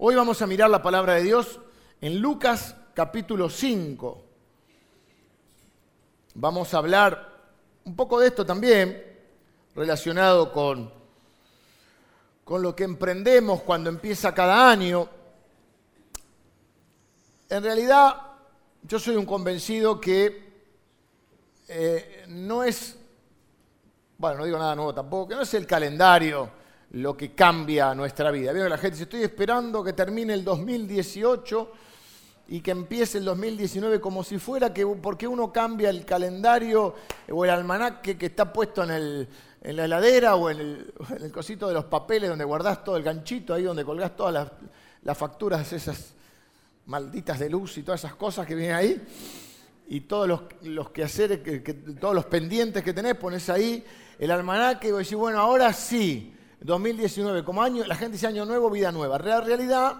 Hoy vamos a mirar la palabra de Dios en Lucas capítulo 5. Vamos a hablar un poco de esto también, relacionado con, con lo que emprendemos cuando empieza cada año. En realidad, yo soy un convencido que eh, no es, bueno, no digo nada nuevo tampoco, que no es el calendario lo que cambia nuestra vida. Veo que la gente dice, estoy esperando que termine el 2018 y que empiece el 2019 como si fuera que, porque uno cambia el calendario o el almanaque que está puesto en, la heladera o en el, cosito de los papeles donde guardás todo el ganchito, ahí donde colgás todas las, facturas, esas malditas de luz y todas esas cosas que vienen ahí. Y todos los, los quehaceres, que, todos los pendientes que tenés, pones ahí el almanaque y vos decís, bueno, ahora sí, 2019 como año, la gente dice año nuevo, vida nueva. La realidad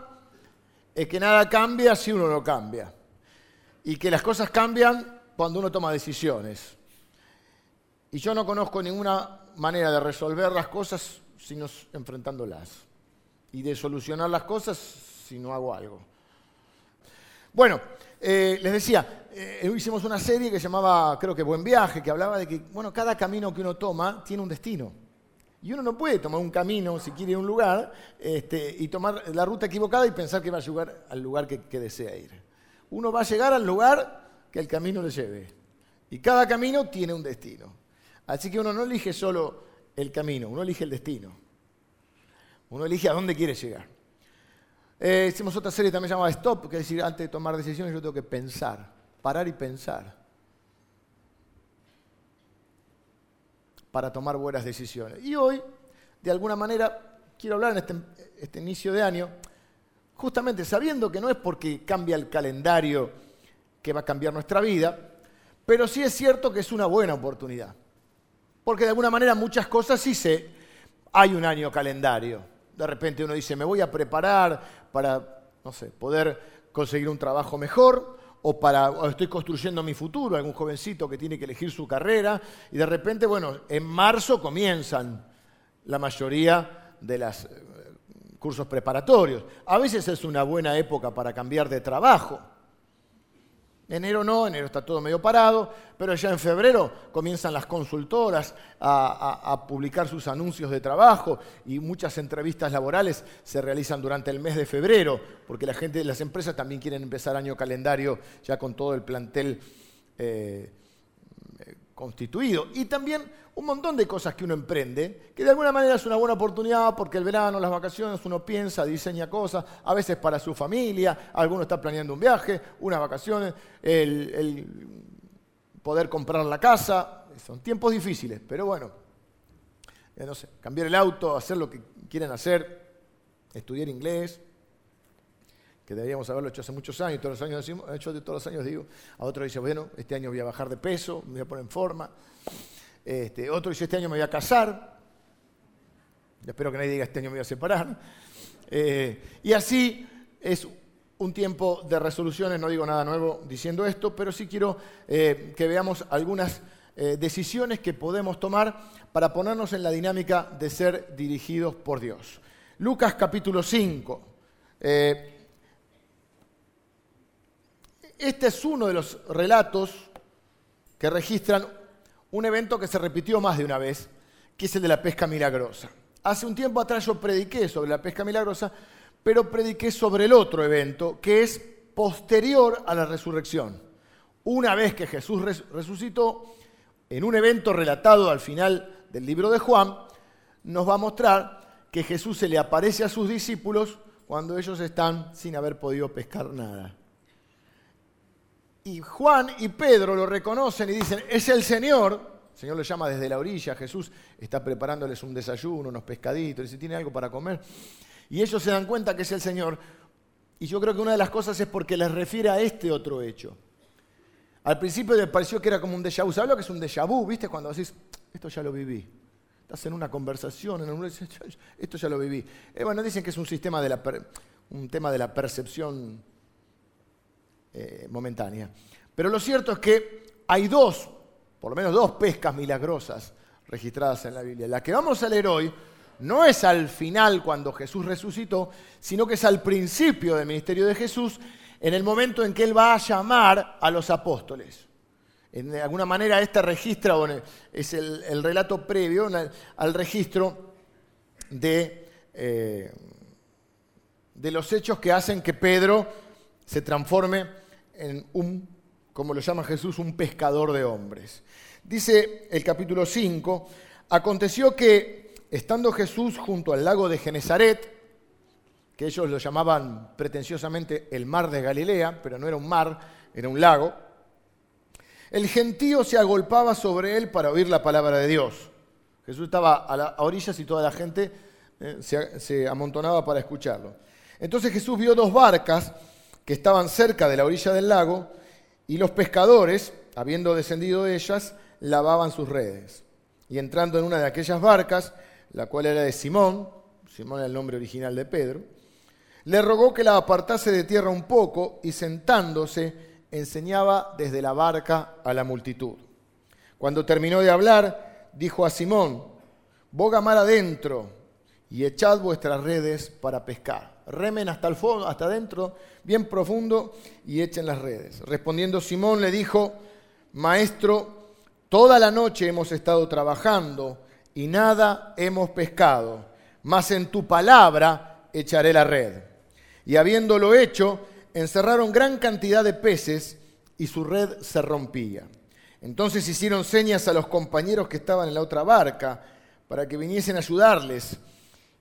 es que nada cambia si uno no cambia. Y que las cosas cambian cuando uno toma decisiones. Y yo no conozco ninguna manera de resolver las cosas sino enfrentándolas. Y de solucionar las cosas si no hago algo. Bueno, eh, les decía, eh, hicimos una serie que llamaba, creo que Buen Viaje, que hablaba de que, bueno, cada camino que uno toma tiene un destino. Y uno no puede tomar un camino, si quiere, a un lugar, este, y tomar la ruta equivocada y pensar que va a llegar al lugar que, que desea ir. Uno va a llegar al lugar que el camino le lleve. Y cada camino tiene un destino. Así que uno no elige solo el camino, uno elige el destino. Uno elige a dónde quiere llegar. Eh, hicimos otra serie también llamada Stop, que es decir, antes de tomar decisiones yo tengo que pensar, parar y pensar. Para tomar buenas decisiones. Y hoy, de alguna manera, quiero hablar en este, este, inicio de año, justamente sabiendo que no es porque cambia el calendario que va a cambiar nuestra vida, pero sí es cierto que es una buena oportunidad. Porque de alguna manera muchas cosas sí se... Hay un año calendario. De repente uno dice, me voy a preparar para, no sé, poder conseguir un trabajo mejor, o para estoy construyendo mi futuro, algún jovencito que tiene que elegir su carrera, y de repente, bueno, en marzo comienzan la mayoría de los eh, cursos preparatorios. A veces es una buena época para cambiar de trabajo. Enero no, enero está todo medio parado, pero ya en febrero comienzan las consultoras a, publicar sus anuncios de trabajo y muchas entrevistas laborales se realizan durante el mes de febrero, porque la gente, las empresas también quieren empezar año calendario ya con todo el plantel eh, constituido. Y también un montón de cosas que uno emprende, que de alguna manera es una buena oportunidad porque el verano, las vacaciones, uno piensa, diseña cosas, a veces para su familia, alguno está planeando un viaje, unas vacaciones, el, poder comprar la casa. Son tiempos difíciles, pero bueno, eh, no sé, cambiar el auto, hacer lo que quieren hacer, estudiar inglés, que deberíamos haberlo hecho hace muchos años, todos los años hecho de todos los años digo, a otro dice, bueno, este año voy a bajar de peso, me voy a poner en forma, este, otro dice, este año me voy a casar, espero que nadie diga, este año me voy a separar, eh, y así es un tiempo de resoluciones, no digo nada nuevo diciendo esto, pero sí quiero eh, que veamos algunas eh, decisiones que podemos tomar para ponernos en la dinámica de ser dirigidos por Dios. Lucas capítulo 5. Este es uno de los relatos que registran un evento que se repitió más de una vez, que es el de la pesca milagrosa. Hace un tiempo atrás yo prediqué sobre la pesca milagrosa, pero prediqué sobre el otro evento, que es posterior a la resurrección. Una vez que Jesús resucitó, en un evento relatado al final del libro de Juan, nos va a mostrar que Jesús se le aparece a sus discípulos cuando ellos están sin haber podido pescar nada. Y Juan y Pedro lo reconocen y dicen, es el Señor. El Señor lo llama desde la orilla, Jesús está preparándoles un desayuno, unos pescaditos, y tiene algo para comer. Y ellos se dan cuenta que es el Señor. Y yo creo que una de las cosas es porque les refiere a este otro hecho. Al principio les pareció que era como un déjà vu. ¿Sabes lo que es un déjà vu? ¿Viste? Cuando decís, esto ya lo viví. Estás en una conversación, en un... esto ya lo viví. Eh, bueno, dicen que es un sistema de un tema de la percepción eh, momentánea. Pero lo cierto es que hay dos, por lo menos dos pescas milagrosas registradas en la Biblia. La que vamos a leer hoy no es al final cuando Jesús resucitó, sino que es al principio del ministerio de Jesús, en el momento en que Él va a llamar a los apóstoles. De alguna manera este registra, es el, relato previo al registro de, eh, de los hechos que hacen que Pedro se transforme en un, como lo llama Jesús, un pescador de hombres. Dice el capítulo 5, aconteció que estando Jesús junto al lago de Genezaret, que ellos lo llamaban pretenciosamente el mar de Galilea, pero no era un mar, era un lago, el gentío se agolpaba sobre él para oír la palabra de Dios. Jesús estaba a, orillas y toda la gente eh, se, amontonaba para escucharlo. Entonces Jesús vio dos barcas que estaban cerca de la orilla del lago y los pescadores, habiendo descendido de ellas, lavaban sus redes. Y entrando en una de aquellas barcas, la cual era de Simón, Simón era el nombre original de Pedro, le rogó que la apartase de tierra un poco y sentándose enseñaba desde la barca a la multitud. Cuando terminó de hablar, dijo a Simón, boga mar adentro y echad vuestras redes para pescar. Remen hasta el fondo, hasta adentro, bien profundo, y echen las redes. Respondiendo Simón le dijo, Maestro, toda la noche hemos estado trabajando y nada hemos pescado, mas en tu palabra echaré la red. Y habiéndolo hecho, encerraron gran cantidad de peces y su red se rompía. Entonces hicieron señas a los compañeros que estaban en la otra barca para que viniesen a ayudarles.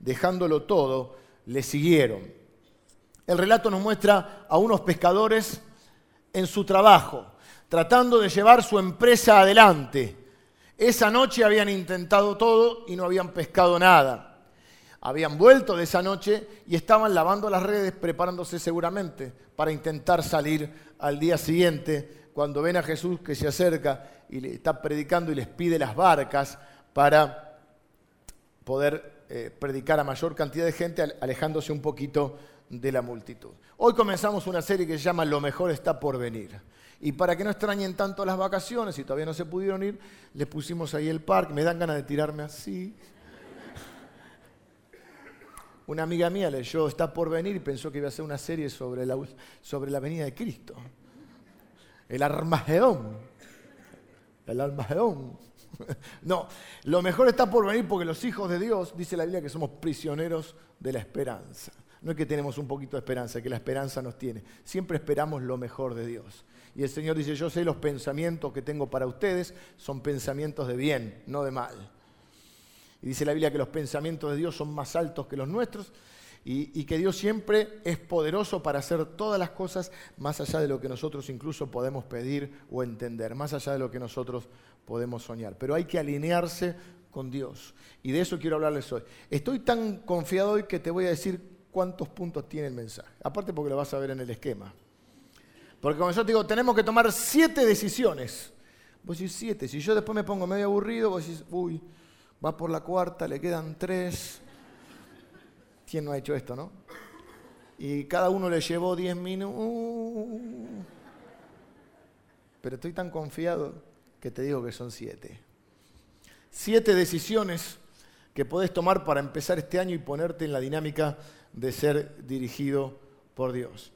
dejándolo todo, le siguieron. El relato nos muestra a unos pescadores en su trabajo, tratando de llevar su empresa adelante. Esa noche habían intentado todo y no habían pescado nada habían vuelto de esa noche y estaban lavando las redes, preparándose seguramente para intentar salir al día siguiente, cuando ven a Jesús que se acerca y le está predicando y les pide las barcas para poder eh, predicar a mayor cantidad de gente, alejándose un poquito de la multitud. Hoy comenzamos una serie que se llama Lo mejor está por venir. Y para que no extrañen tanto las vacaciones y todavía no se pudieron ir, les pusimos ahí el parque. Me dan ganas de tirarme así. Una amiga mía leyó Está por venir y pensó que iba a ser una serie sobre la, sobre la venida de Cristo. El Armagedón. El Armagedón. No, lo mejor está por venir porque los hijos de Dios, dice la Biblia, que somos prisioneros de la esperanza. No es que tenemos un poquito de esperanza, que la esperanza nos tiene. Siempre esperamos lo mejor de Dios. Y el Señor dice, yo sé los pensamientos que tengo para ustedes, son pensamientos de bien, no de mal. Y dice la Biblia que los pensamientos de Dios son más altos que los nuestros y, que Dios siempre es poderoso para hacer todas las cosas más allá de lo que nosotros incluso podemos pedir o entender, más allá de lo que nosotros podemos soñar. Pero hay que alinearse con Dios. Y de eso quiero hablarles hoy. Estoy tan confiado hoy que te voy a decir cuántos puntos tiene el mensaje. Aparte porque lo vas a ver en el esquema. Porque como yo te digo, tenemos que tomar siete decisiones. Vos decís siete. Si yo después me pongo medio aburrido, vos decís, uy, va por la cuarta, le quedan tres. ¿Quién no ha hecho esto, no? Y cada uno le llevó diez minutos. Pero estoy tan confiado que te digo que son siete. Siete decisiones que podés tomar para empezar este año y ponerte en la dinámica de ser dirigido por Dios.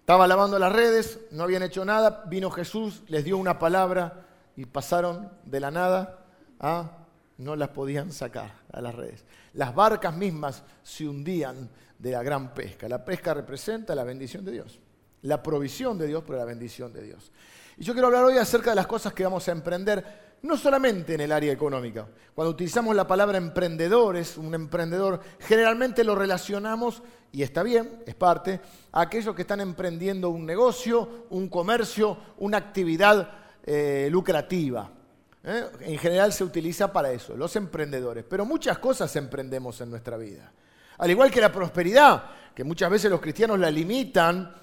Estaba lavando las redes, no habían hecho nada, vino Jesús, les dio una palabra y pasaron de la nada a no las podían sacar a las redes. Las barcas mismas se hundían de la gran pesca. La pesca representa la bendición de Dios, la provisión de Dios, pero la bendición de Dios. Y yo quiero hablar hoy acerca de las cosas que vamos a emprender, no solamente en el área económica. Cuando utilizamos la palabra emprendedores, un emprendedor, generalmente lo relacionamos, y está bien, es parte, a aquellos que están emprendiendo un negocio, un comercio, una actividad eh, lucrativa. ¿eh? En general se utiliza para eso, los emprendedores. Pero muchas cosas emprendemos en nuestra vida. Al igual que la prosperidad, que muchas veces los cristianos la limitan,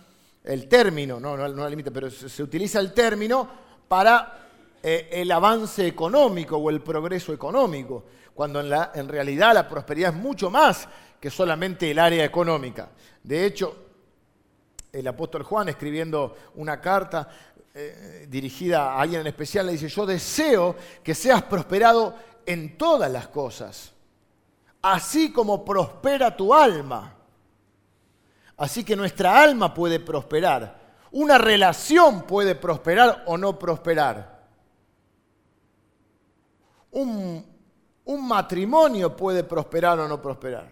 el término, no, no, la limitan, pero se, utiliza el término para eh, el avance económico o el progreso económico, cuando en, la, en realidad la prosperidad es mucho más que solamente el área económica. De hecho, el apóstol Juan escribiendo una carta eh, dirigida a alguien en especial, le dice, yo deseo que seas prosperado en todas las cosas, así como prospera tu alma. Así que nuestra alma puede prosperar. Una relación puede prosperar o no prosperar. Un, un matrimonio puede prosperar o no prosperar.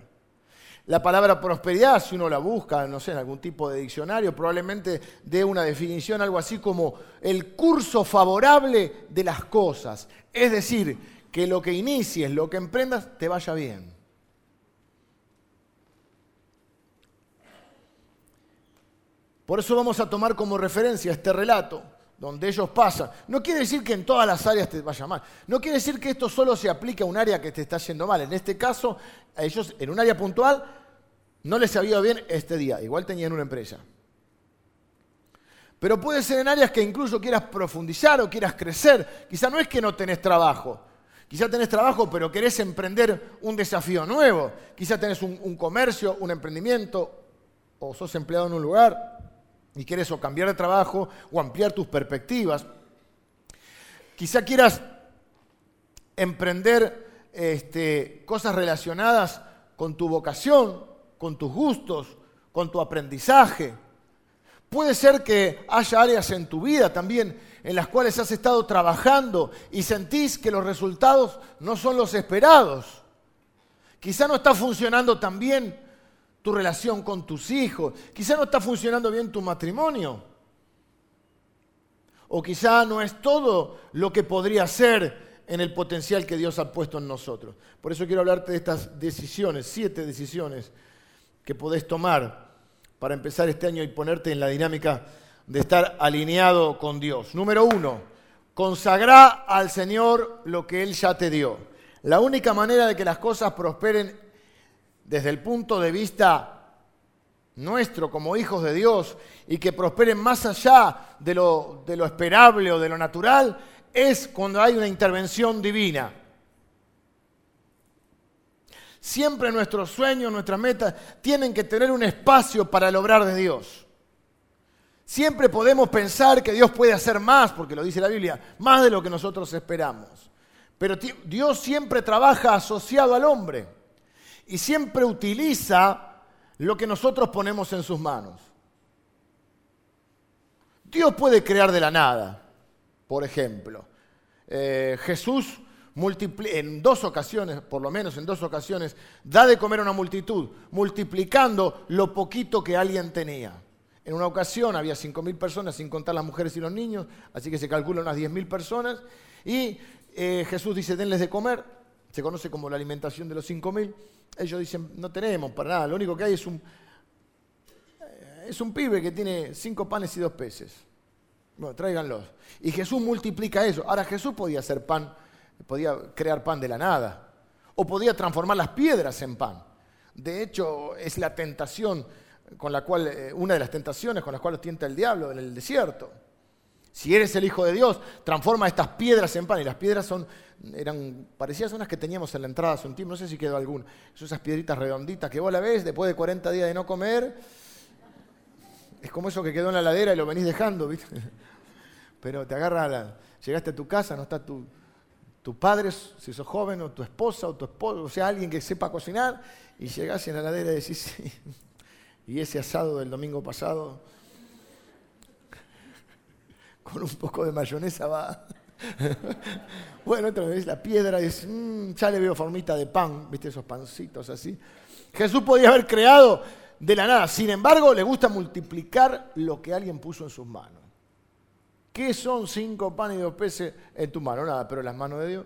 La palabra prosperidad, si uno la busca, no sé, en algún tipo de diccionario, probablemente dé una definición, algo así como el curso favorable de las cosas. Es decir, que lo que inicies, lo que emprendas, te vaya bien. Por eso vamos a tomar como referencia este relato, donde ellos pasan. No quiere decir que en todas las áreas te vaya mal. No quiere decir que esto solo se aplique a un área que te está yendo mal. En este caso, a ellos en un área puntual no les había ido bien este día. Igual tenían una empresa. Pero puede ser en áreas que incluso quieras profundizar o quieras crecer. Quizá no es que no tenés trabajo. Quizá tenés trabajo, pero querés emprender un desafío nuevo. Quizá tenés un comercio, un emprendimiento, o sos empleado en un lugar y quieres o cambiar de trabajo o ampliar tus perspectivas. Quizá quieras emprender este, cosas relacionadas con tu vocación, con tus gustos, con tu aprendizaje. Puede ser que haya áreas en tu vida también en las cuales has estado trabajando y sentís que los resultados no son los esperados. Quizá no está funcionando tan bien tu relación con tus hijos, quizá no está funcionando bien tu matrimonio, o quizá no es todo lo que podría ser en el potencial que Dios ha puesto en nosotros. Por eso quiero hablarte de estas decisiones, siete decisiones que podés tomar para empezar este año y ponerte en la dinámica de estar alineado con Dios. Número uno, consagrá al Señor lo que Él ya te dio. La única manera de que las cosas prosperen desde el punto de vista nuestro como hijos de Dios y que prosperen más allá de lo, esperable o de lo natural, es cuando hay una intervención divina. Siempre nuestros sueños, nuestras metas tienen que tener un espacio para el de Dios. Siempre podemos pensar que Dios puede hacer más, porque lo dice la Biblia, más de lo que nosotros esperamos. Pero Dios siempre trabaja asociado al hombre y siempre utiliza lo que nosotros ponemos en sus manos. Dios puede crear de la nada, por ejemplo. Eh, Jesús en dos ocasiones, por lo menos en dos ocasiones, da de comer a una multitud, multiplicando lo poquito que alguien tenía. En una ocasión había 5.000 personas, sin contar las mujeres y los niños, así que se calcula unas 10.000 personas, y eh, Jesús dice, denles de comer, se conoce como la alimentación de los 5.000. Ellos dicen, no tenemos para nada, lo único que hay es un, eh, es un pibe que tiene cinco panes y dos peces. Bueno, tráiganlos. Y Jesús multiplica eso. Ahora Jesús podía hacer pan podía crear pan de la nada, o podía transformar las piedras en pan. De hecho, es la tentación con la cual, eh, una de las tentaciones con las cuales tienta el diablo en el desierto. Si eres el Hijo de Dios, transforma estas piedras en pan. Y las piedras son, eran parecidas a unas que teníamos en la entrada hace un tiempo, no sé si quedó alguna. Son esas piedritas redonditas que vos la ves después de 40 días de no comer. Es como eso que quedó en la ladera y lo venís dejando, ¿viste? Pero te agarra, la, llegaste a tu casa, no está tu, tu padre, si sos joven, o tu esposa, o tu esposo, o sea, alguien que sepa cocinar, y llegás en la heladera y decís, y ese asado del domingo pasado, con un poco de mayonesa va. bueno, otra vez la piedra dices, mmm, ya le veo formita de pan, viste esos pancitos así. Jesús podía haber creado de la nada, sin embargo, le gusta multiplicar lo que alguien puso en sus manos. ¿Qué son cinco panes y dos peces en tu mano? Nada, pero las manos de Dios.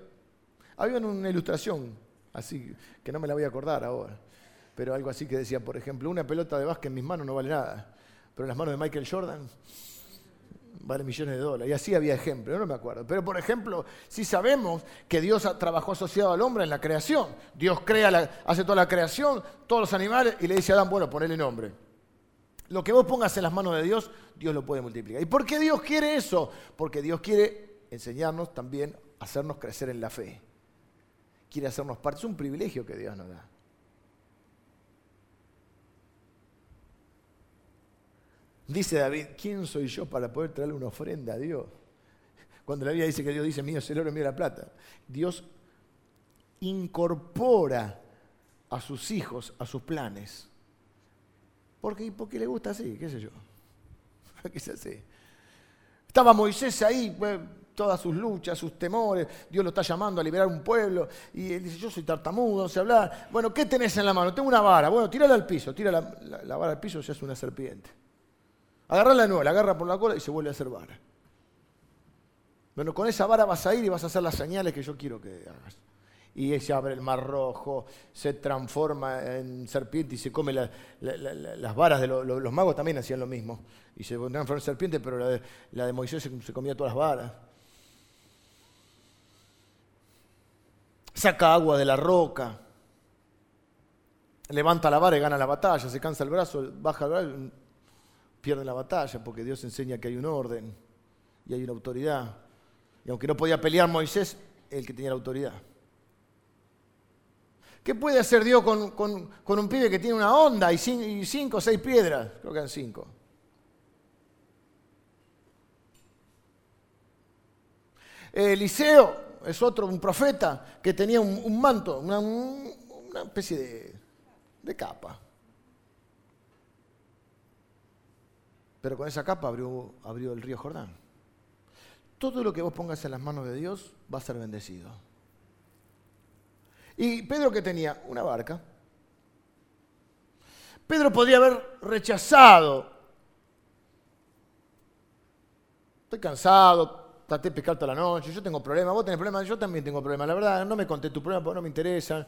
Había una ilustración, así que no me la voy a acordar ahora, pero algo así que decía, por ejemplo, una pelota de básquet en mis manos no vale nada, pero en las manos de Michael Jordan vale millones de dólares. Y así había ejemplos, no me acuerdo. Pero por ejemplo, si sabemos que Dios trabajó asociado al hombre en la creación, Dios crea hace toda la creación, todos los animales, y le dice a Adán, bueno, ponele nombre. Lo que vos pongas en las manos de Dios, Dios lo puede multiplicar. ¿Y por qué Dios quiere eso? Porque Dios quiere enseñarnos también, hacernos crecer en la fe. Quiere hacernos parte. Es un privilegio que Dios nos da. Dice David, ¿quién soy yo para poder traerle una ofrenda a Dios? Cuando la Biblia dice que Dios dice, mío es el oro, mío la plata. Dios incorpora a sus hijos, a sus planes. ¿Por qué? Porque le gusta así, qué sé yo. ¿Qué se así? Estaba Moisés ahí, pues, todas sus luchas, sus temores. Dios lo está llamando a liberar un pueblo. Y él dice, yo soy tartamudo, no sé hablar. Bueno, ¿qué tenés en la mano? Tengo una vara. Bueno, tírala al piso. Tira la, la vara al piso, se hace una serpiente. Agarra la nueva, la agarra por la cola y se vuelve a hacer vara. Bueno, con esa vara vas a ir y vas a hacer las señales que yo quiero que hagas. Y se abre el mar rojo, se transforma en serpiente y se come las varas de los magos también hacían lo mismo. Y se transforma en serpiente, pero la de, Moisés se, se comía todas las varas. Saca agua de la roca, levanta la vara y gana la batalla, se cansa el brazo, baja el brazo, pierde la batalla porque Dios enseña que hay un orden y hay una autoridad. Y aunque no podía pelear Moisés, el que tenía la autoridad. ¿Qué puede hacer Dios con, un pibe que tiene una onda y cinco, o seis piedras? Creo que eran cinco. Eliseo es otro, un profeta que tenía un, manto, una, especie de capa. Pero con esa capa abrió, el río Jordán. Todo lo que vos pongas en las manos de Dios va a ser bendecido. Y Pedro que tenía una barca. Pedro podría haber rechazado. Estoy cansado, traté de pescar toda la noche, yo tengo problemas, vos tenés problemas, yo también tengo problemas. La verdad, no me conté tu problema porque no me interesan.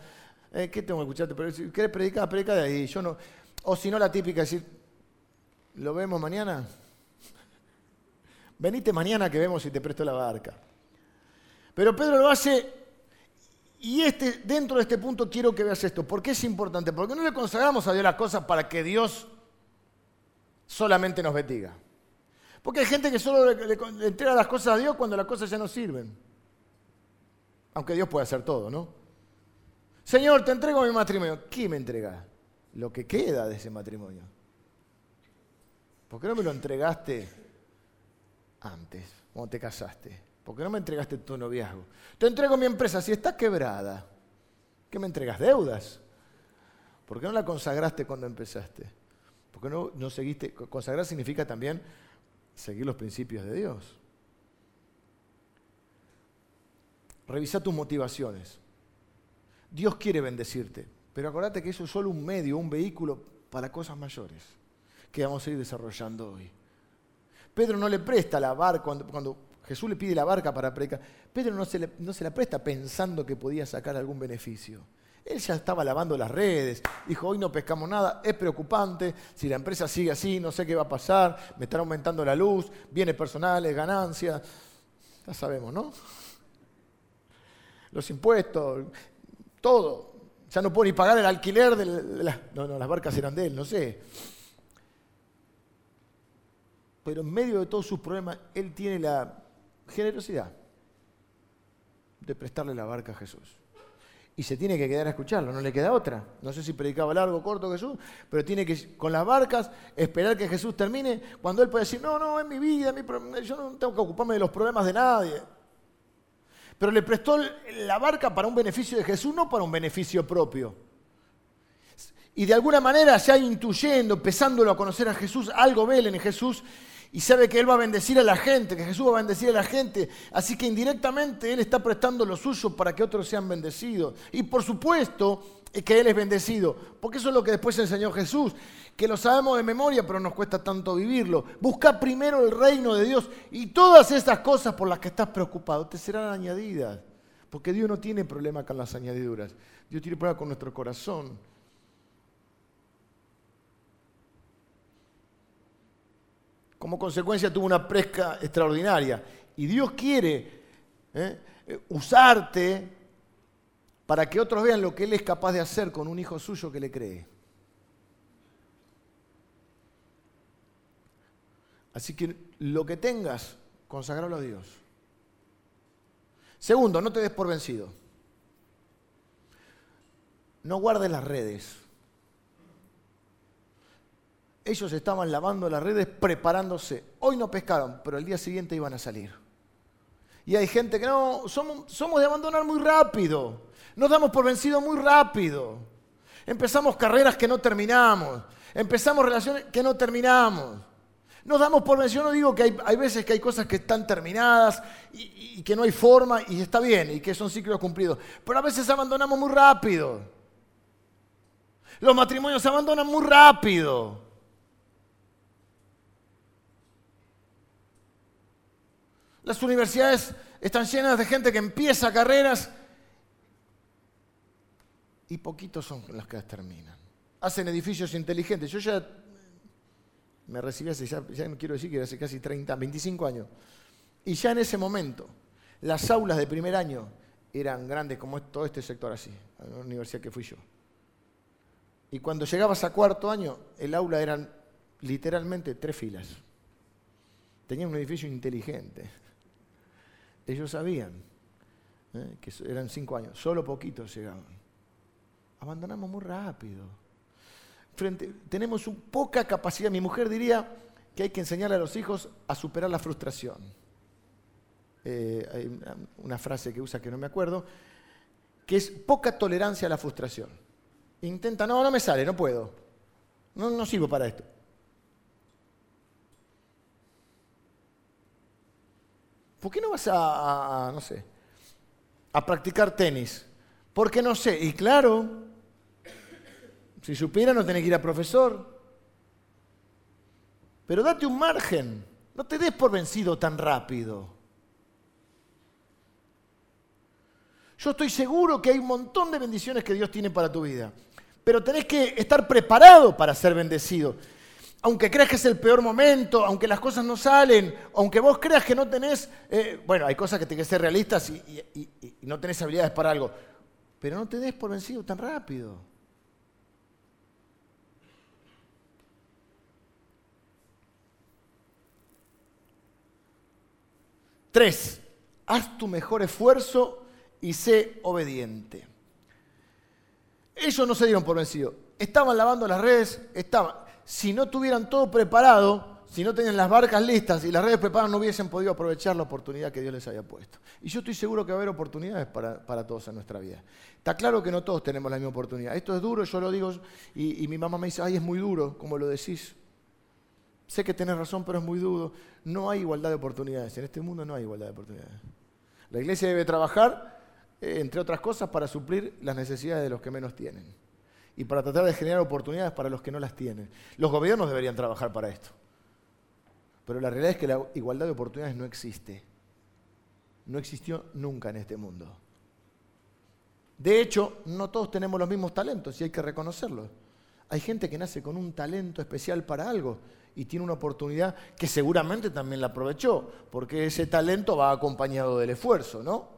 Eh, ¿Qué tengo que escucharte? Si querés predicar, predica de ahí. Yo no. O si no, la típica, decir, ¿Lo vemos mañana? Venite mañana que vemos si te presto la barca. Pero Pedro lo hace y este, dentro de este punto quiero que veas esto. ¿Por qué es importante? Porque no le consagramos a Dios las cosas para que Dios solamente nos bendiga. Porque hay gente que solo le, entrega las cosas a Dios cuando las cosas ya no sirven. Aunque Dios puede hacer todo, ¿no? Señor, te entrego mi matrimonio. ¿Qué me entrega? Lo que queda de ese matrimonio. ¿Por qué no me lo entregaste antes, cuando te casaste? ¿Por qué no me entregaste tu noviazgo? Te entrego mi empresa, si está quebrada, ¿qué me entregas? ¿Deudas? ¿Por qué no la consagraste cuando empezaste? ¿Por qué no, no seguiste? Consagrar significa también seguir los principios de Dios. Revisa tus motivaciones. Dios quiere bendecirte, pero acuérdate que eso es solo un medio, un vehículo para cosas mayores que vamos a ir desarrollando hoy. Pedro no le presta la barca, cuando, Jesús le pide la barca para predicar, Pedro no se, no se la presta pensando que podía sacar algún beneficio. Él ya estaba lavando las redes, dijo, hoy no pescamos nada, es preocupante, si la empresa sigue así, no sé qué va a pasar, me están aumentando la luz, bienes personales, ganancias, ya sabemos, ¿no? Los impuestos, todo. Ya no puedo ni pagar el alquiler de las... No, no, las barcas eran de él, no sé pero en medio de todos sus problemas, él tiene la generosidad de prestarle la barca a Jesús. Y se tiene que quedar a escucharlo, no le queda otra. No sé si predicaba largo o corto Jesús, pero tiene que, con las barcas, esperar que Jesús termine, cuando él puede decir, no, no, es mi vida, yo no tengo que ocuparme de los problemas de nadie. Pero le prestó la barca para un beneficio de Jesús, no para un beneficio propio. Y de alguna manera, ya intuyendo, empezándolo a conocer a Jesús, algo ve en Jesús y sabe que Él va a bendecir a la gente, que Jesús va a bendecir a la gente. Así que indirectamente Él está prestando lo suyo para que otros sean bendecidos. Y por supuesto que Él es bendecido, porque eso es lo que después enseñó Jesús, que lo sabemos de memoria, pero nos cuesta tanto vivirlo. Busca primero el reino de Dios y todas estas cosas por las que estás preocupado te serán añadidas. Porque Dios no tiene problema con las añadiduras, Dios tiene problema con nuestro corazón. Como consecuencia tuvo una pesca extraordinaria. Y Dios quiere ¿eh? usarte para que otros vean lo que Él es capaz de hacer con un hijo suyo que le cree. Así que lo que tengas, consagralo a Dios. Segundo, no te des por vencido. No guardes las redes. Ellos estaban lavando las redes, preparándose. Hoy no pescaron, pero el día siguiente iban a salir. Y hay gente que no, somos, somos de abandonar muy rápido. Nos damos por vencido muy rápido. Empezamos carreras que no terminamos. Empezamos relaciones que no terminamos. Nos damos por vencido, no digo que hay, veces que hay cosas que están terminadas y, y, que no hay forma y está bien y que son ciclos cumplidos. Pero a veces abandonamos muy rápido. Los matrimonios se abandonan muy rápido. Las universidades están llenas de gente que empieza carreras y poquitos son los que las terminan. Hacen edificios inteligentes. Yo ya me recibí hace, ya, no quiero decir que hace casi 30, 25 años. Y ya en ese momento, las aulas de primer año eran grandes como todo este sector así, la universidad que fui yo. Y cuando llegabas a cuarto año, el aula eran literalmente tres filas. Tenían un edificio inteligente. Ellos sabían ¿eh? que eran cinco años, solo poquitos llegaban. Abandonamos muy rápido. tenemos poca capacidad. Mi mujer diría que hay que enseñarle a los hijos a superar la frustración. Eh, hay una frase que usa que no me acuerdo, que es poca tolerancia a la frustración. Intenta, no, no me sale, no puedo. No, no sirvo para esto. ¿Por qué no vas a, no sé, a practicar tenis? Porque no sé. Y claro, si supiera no tenés que ir a profesor. Pero date un margen. No te des por vencido tan rápido. Yo estoy seguro que hay un montón de bendiciones que Dios tiene para tu vida. Pero tenés que estar preparado para ser bendecido aunque creas que es el peor momento, aunque las cosas no salen, aunque vos creas que no tenés, eh, bueno, hay cosas que tienes que ser realistas y, y no tenés habilidades para algo, pero no te des por vencido tan rápido. Tres, haz tu mejor esfuerzo y sé obediente. Ellos no se dieron por vencido. Estaban lavando las redes, estaban si no tuvieran todo preparado, si no tenían las barcas listas y las redes preparadas, no hubiesen podido aprovechar la oportunidad que Dios les había puesto. Y yo estoy seguro que va a haber oportunidades para, todos en nuestra vida. Está claro que no todos tenemos la misma oportunidad. Esto es duro, yo lo digo, y, y mi mamá me dice, ay, es muy duro, como lo decís. Sé que tenés razón, pero es muy duro. No hay igualdad de oportunidades. En este mundo no hay igualdad de oportunidades. La iglesia debe trabajar, eh, entre otras cosas, para suplir las necesidades de los que menos tienen y para tratar de generar oportunidades para los que no las tienen. Los gobiernos deberían trabajar para esto. Pero la realidad es que la igualdad de oportunidades no existe. No existió nunca en este mundo. De hecho, no todos tenemos los mismos talentos y hay que reconocerlo. Hay gente que nace con un talento especial para algo y tiene una oportunidad que seguramente también la aprovechó, porque ese talento va acompañado del esfuerzo, ¿no?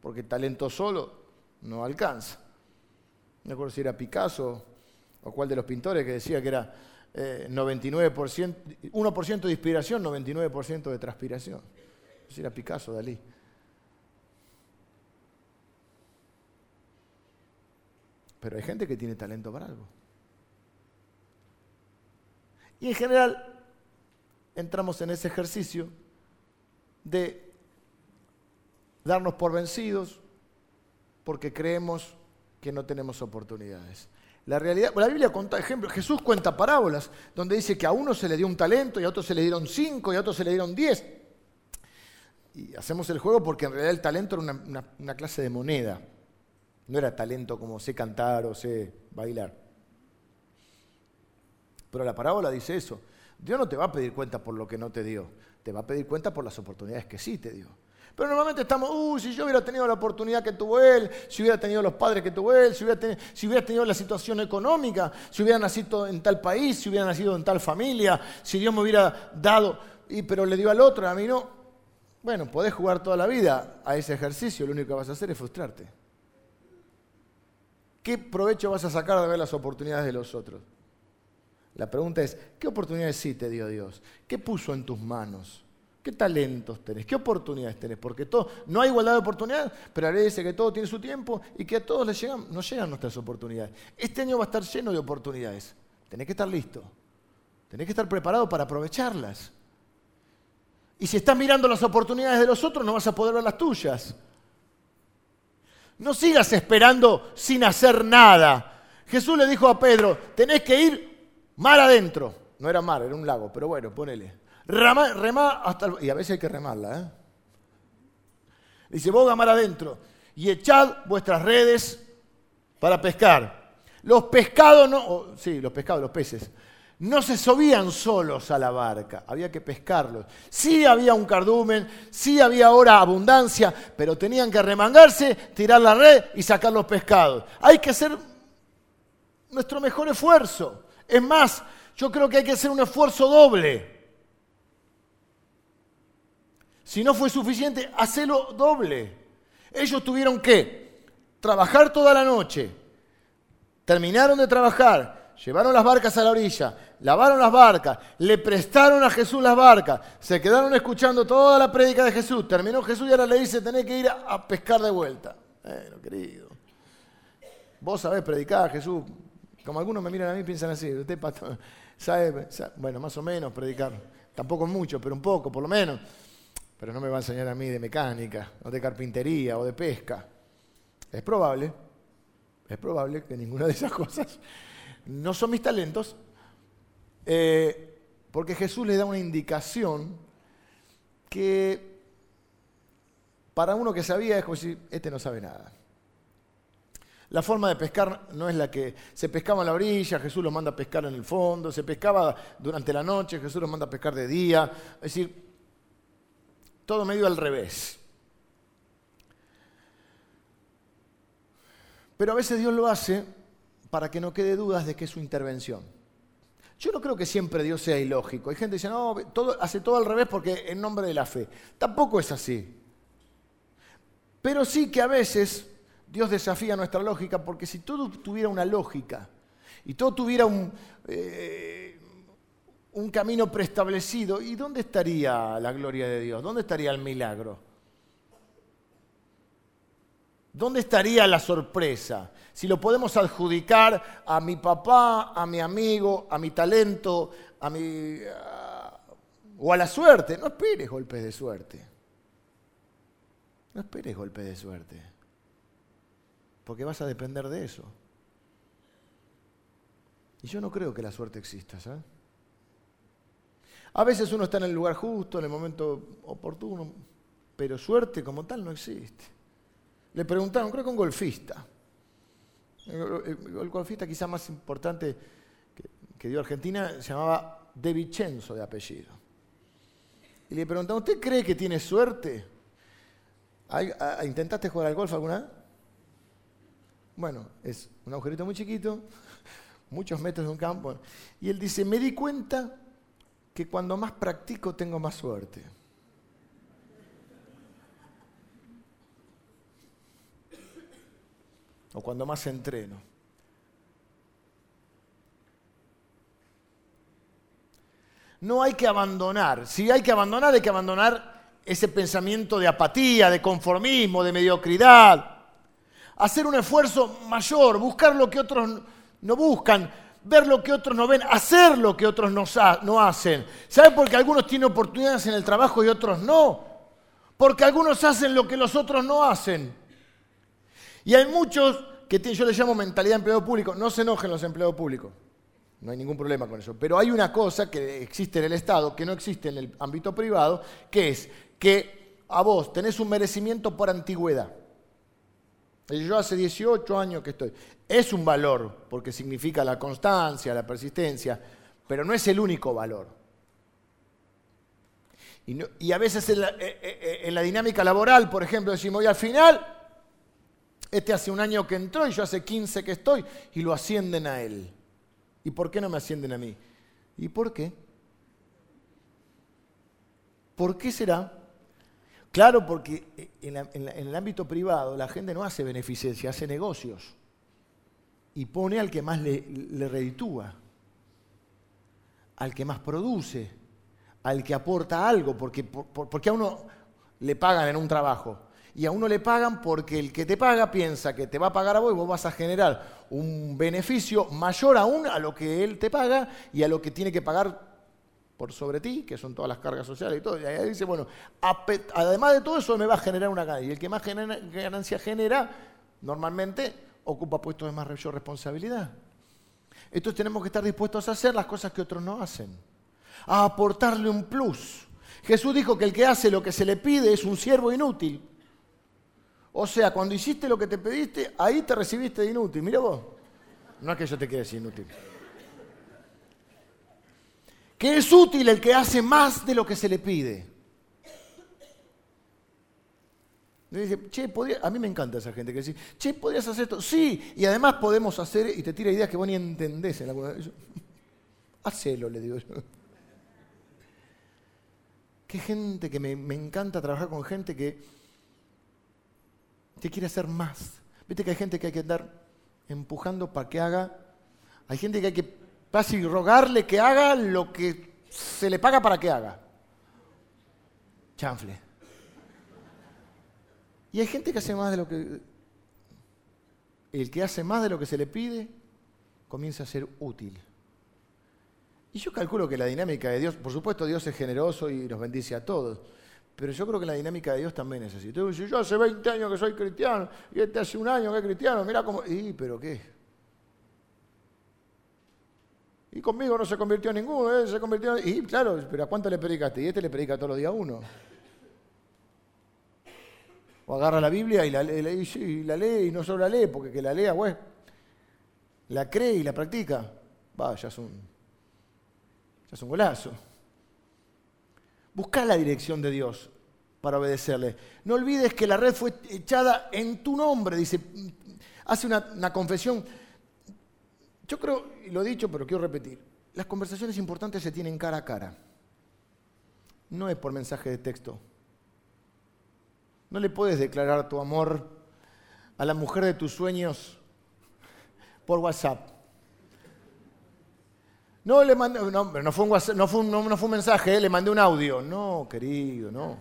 Porque talento solo no alcanza no acuerdo si era Picasso o cuál de los pintores que decía que era 99%, eh, 1% de inspiración, 99% de transpiración. Si era Picasso, Dalí. Pero hay gente que tiene talento para algo. Y en general entramos en ese ejercicio de darnos por vencidos porque creemos que no tenemos oportunidades. La realidad, la Biblia cuenta ejemplos, Jesús cuenta parábolas donde dice que a uno se le dio un talento y a otro se le dieron cinco y a otro se le dieron diez. Y hacemos el juego porque en realidad el talento era una, una clase de moneda. No era talento como sé cantar o sé bailar. Pero la parábola dice eso. Dios no te va a pedir cuenta por lo que no te dio, te va a pedir cuenta por las oportunidades que sí te dio. Pero normalmente estamos, uh, si yo hubiera tenido la oportunidad que tuvo él, si hubiera tenido los padres que tuvo él, si hubiera, tenido, si tenido la situación económica, si hubiera nacido en tal país, si hubiera nacido en tal familia, si Dios me hubiera dado, y, pero le dio al otro, a mí no. Bueno, podés jugar toda la vida a ese ejercicio, lo único que vas a hacer es frustrarte. ¿Qué provecho vas a sacar de ver las oportunidades de los otros? La pregunta es, ¿qué oportunidades sí te dio Dios? ¿Qué puso en tus manos? ¿Qué talentos tenés? ¿Qué oportunidades tenés? Porque no hay igualdad de oportunidades, pero la ley dice que todo tiene su tiempo y que a todos les llegan, nos llegan nuestras oportunidades. Este año va a estar lleno de oportunidades. Tenés que estar listo. Tenés que estar preparado para aprovecharlas. Y si estás mirando las oportunidades de los otros, no vas a poder ver las tuyas. No sigas esperando sin hacer nada. Jesús le dijo a Pedro, tenés que ir mar adentro. No era mar, era un lago, pero bueno, ponele. Remá, hasta el... Y a veces hay que remarla, ¿eh? Dice, boga mar adentro y echad vuestras redes para pescar. Los pescados no, sí, los pescados, los peces, no se subían solos a la barca, había que pescarlos. Sí había un cardumen, sí había ahora abundancia, pero tenían que remangarse, tirar la red y sacar los pescados. Hay que hacer nuestro mejor esfuerzo. Es más, yo creo que hay que hacer un esfuerzo doble. Si no fue suficiente, hacelo doble. Ellos tuvieron que trabajar toda la noche. Terminaron de trabajar, llevaron las barcas a la orilla, lavaron las barcas, le prestaron a Jesús las barcas, se quedaron escuchando toda la prédica de Jesús. Terminó Jesús y ahora le dice, tenés que ir a, pescar de vuelta. Bueno, querido. Vos sabés predicar, Jesús. Como algunos me miran a mí piensan así, usted sabe, bueno, más o menos predicar. Tampoco mucho, pero un poco, por lo menos pero no me va a enseñar a mí de mecánica, o de carpintería, o de pesca. Es probable, es probable que ninguna de esas cosas no son mis talentos, eh, porque Jesús le da una indicación que para uno que sabía es como si este no sabe nada. La forma de pescar no es la que se pescaba en la orilla, Jesús los manda a pescar en el fondo, se pescaba durante la noche, Jesús los manda a pescar de día. Es decir, todo medio al revés. Pero a veces Dios lo hace para que no quede dudas de que es su intervención. Yo no creo que siempre Dios sea ilógico. Hay gente que dice, no, todo, hace todo al revés porque en nombre de la fe. Tampoco es así. Pero sí que a veces Dios desafía nuestra lógica porque si todo tuviera una lógica y todo tuviera un, eh, un camino preestablecido. ¿Y dónde estaría la gloria de Dios? ¿Dónde estaría el milagro? ¿Dónde estaría la sorpresa? Si lo podemos adjudicar a mi papá, a mi amigo, a mi talento, a mi o a la suerte. No esperes golpes de suerte. No esperes golpes de suerte. Porque vas a depender de eso. Y yo no creo que la suerte exista, ¿sabes? A veces uno está en el lugar justo, en el momento oportuno, pero suerte como tal no existe. Le preguntaron, creo que un golfista, el, golfista quizá más importante que, dio Argentina se llamaba De Vicenzo de apellido. Y le preguntaron, ¿usted cree que tiene suerte? ¿Intentaste jugar al golf alguna vez? Bueno, es un agujerito muy chiquito, muchos metros de un campo. Y él dice, me di cuenta que cuando más practico tengo más suerte. O cuando más entreno. No hay que abandonar. Si hay que abandonar, hay que abandonar ese pensamiento de apatía, de conformismo, de mediocridad. Hacer un esfuerzo mayor, buscar lo que otros no buscan ver lo que otros no ven, hacer lo que otros no, hacen. ¿Saben por qué algunos tienen oportunidades en el trabajo y otros no? Porque algunos hacen lo que los otros no hacen. Y hay muchos que yo les llamo mentalidad de empleado público. No se enojen los empleados públicos. No hay ningún problema con eso. Pero hay una cosa que existe en el Estado, que no existe en el ámbito privado, que es que a vos tenés un merecimiento por antigüedad. Yo hace 18 años que estoy. Es un valor, porque significa la constancia, la persistencia, pero no es el único valor. Y, a veces en la, eh, eh, en la, dinámica laboral, por ejemplo, decimos, y al final, este hace un año que entró y yo hace 15 que estoy, y lo ascienden a él. ¿Y por qué no me ascienden a mí? ¿Y por qué? ¿Por qué será? Claro, porque en, el ámbito privado la gente no hace beneficencia, hace negocios. Y pone al que más le, le reditúa, al que más produce, al que aporta algo, porque, porque a uno le pagan en un trabajo. Y a uno le pagan porque el que te paga piensa que te va a pagar a vos y vos vas a generar un beneficio mayor aún a lo que él te paga y a lo que tiene que pagar por sobre ti, que son todas las cargas sociales y todo. Y ahí dice, bueno, además de todo eso me va a generar una ganancia. Y el que más ganancia genera, normalmente ocupa puestos de más responsabilidad. Entonces tenemos que estar dispuestos a hacer las cosas que otros no hacen, a aportarle un plus. Jesús dijo que el que hace lo que se le pide es un siervo inútil. O sea, cuando hiciste lo que te pediste, ahí te recibiste de inútil. Mira vos. No es que yo te quede inútil que es útil el que hace más de lo que se le pide. a mí me encanta esa gente que dice, che, ¿podrías hacer esto? Sí, y además podemos hacer, y te tira ideas que vos ni entendés. En la... Hacelo, le digo yo. Qué gente que me, me, encanta trabajar con gente que, que quiere hacer más. Viste que hay gente que hay que andar empujando para que haga. Hay gente que hay que y rogarle que haga lo que se le paga para que haga. Chanfle. Y hay gente que hace más de lo que... El que hace más de lo que se le pide comienza a ser útil. Y yo calculo que la dinámica de Dios, por supuesto Dios es generoso y nos bendice a todos, pero yo creo que la dinámica de Dios también es así. Tú yo hace 20 años que soy cristiano y este hace un año que es cristiano, mira cómo... ¿Y pero qué? Y conmigo no se convirtió ninguno, ¿eh? se convirtió. Y claro, pero ¿a cuánto le predicaste? Y este le predica todos los días uno. O agarra la Biblia y la, lee, y no solo la lee, porque que la lea, güey, la cree y la practica. Va, ya es un, ya es un golazo. Busca la dirección de Dios para obedecerle. No olvides que la red fue echada en tu nombre, dice, hace una confesión yo creo, y lo he dicho, pero quiero repetir, las conversaciones importantes se tienen cara a cara. No es por mensaje de texto. No le puedes declarar tu amor a la mujer de tus sueños por WhatsApp. No le mandé, no, no fue un, WhatsApp, no fue un, no, fue un mensaje, eh, le mandé un audio. No, querido, no.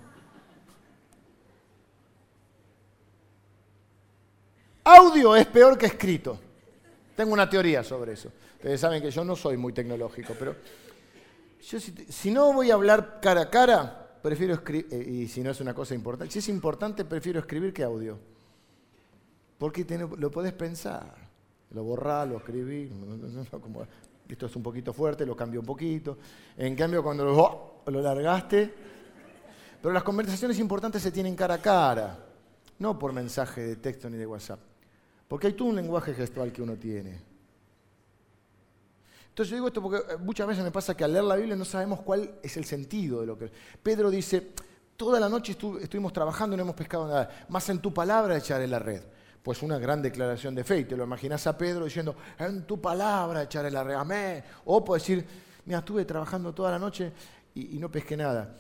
Audio es peor que escrito. Tengo una teoría sobre eso. Ustedes saben que yo no soy muy tecnológico, pero yo si, no voy a hablar cara a cara, prefiero escribir, eh, y si no es una cosa importante, si es importante, prefiero escribir que audio. Porque lo puedes pensar, lo borrar, lo escribí, esto es un poquito fuerte, lo cambio un poquito. En cambio, cuando lo, lo largaste, pero las conversaciones importantes se tienen cara a cara, no por mensaje de texto ni de WhatsApp. Porque hay todo un lenguaje gestual que uno tiene. Entonces yo digo esto porque eh, muchas veces me pasa que al leer la Biblia no sabemos cuál es el sentido de lo que... Pedro dice, toda la noche estuvimos trabajando y no hemos pescado nada, más en tu palabra echaré la red. Pues una gran declaración de fe. Y te lo imaginas a Pedro diciendo, en tu palabra echaré la red, amén. O puede decir, mira, estuve trabajando toda la noche y, no pesqué nada.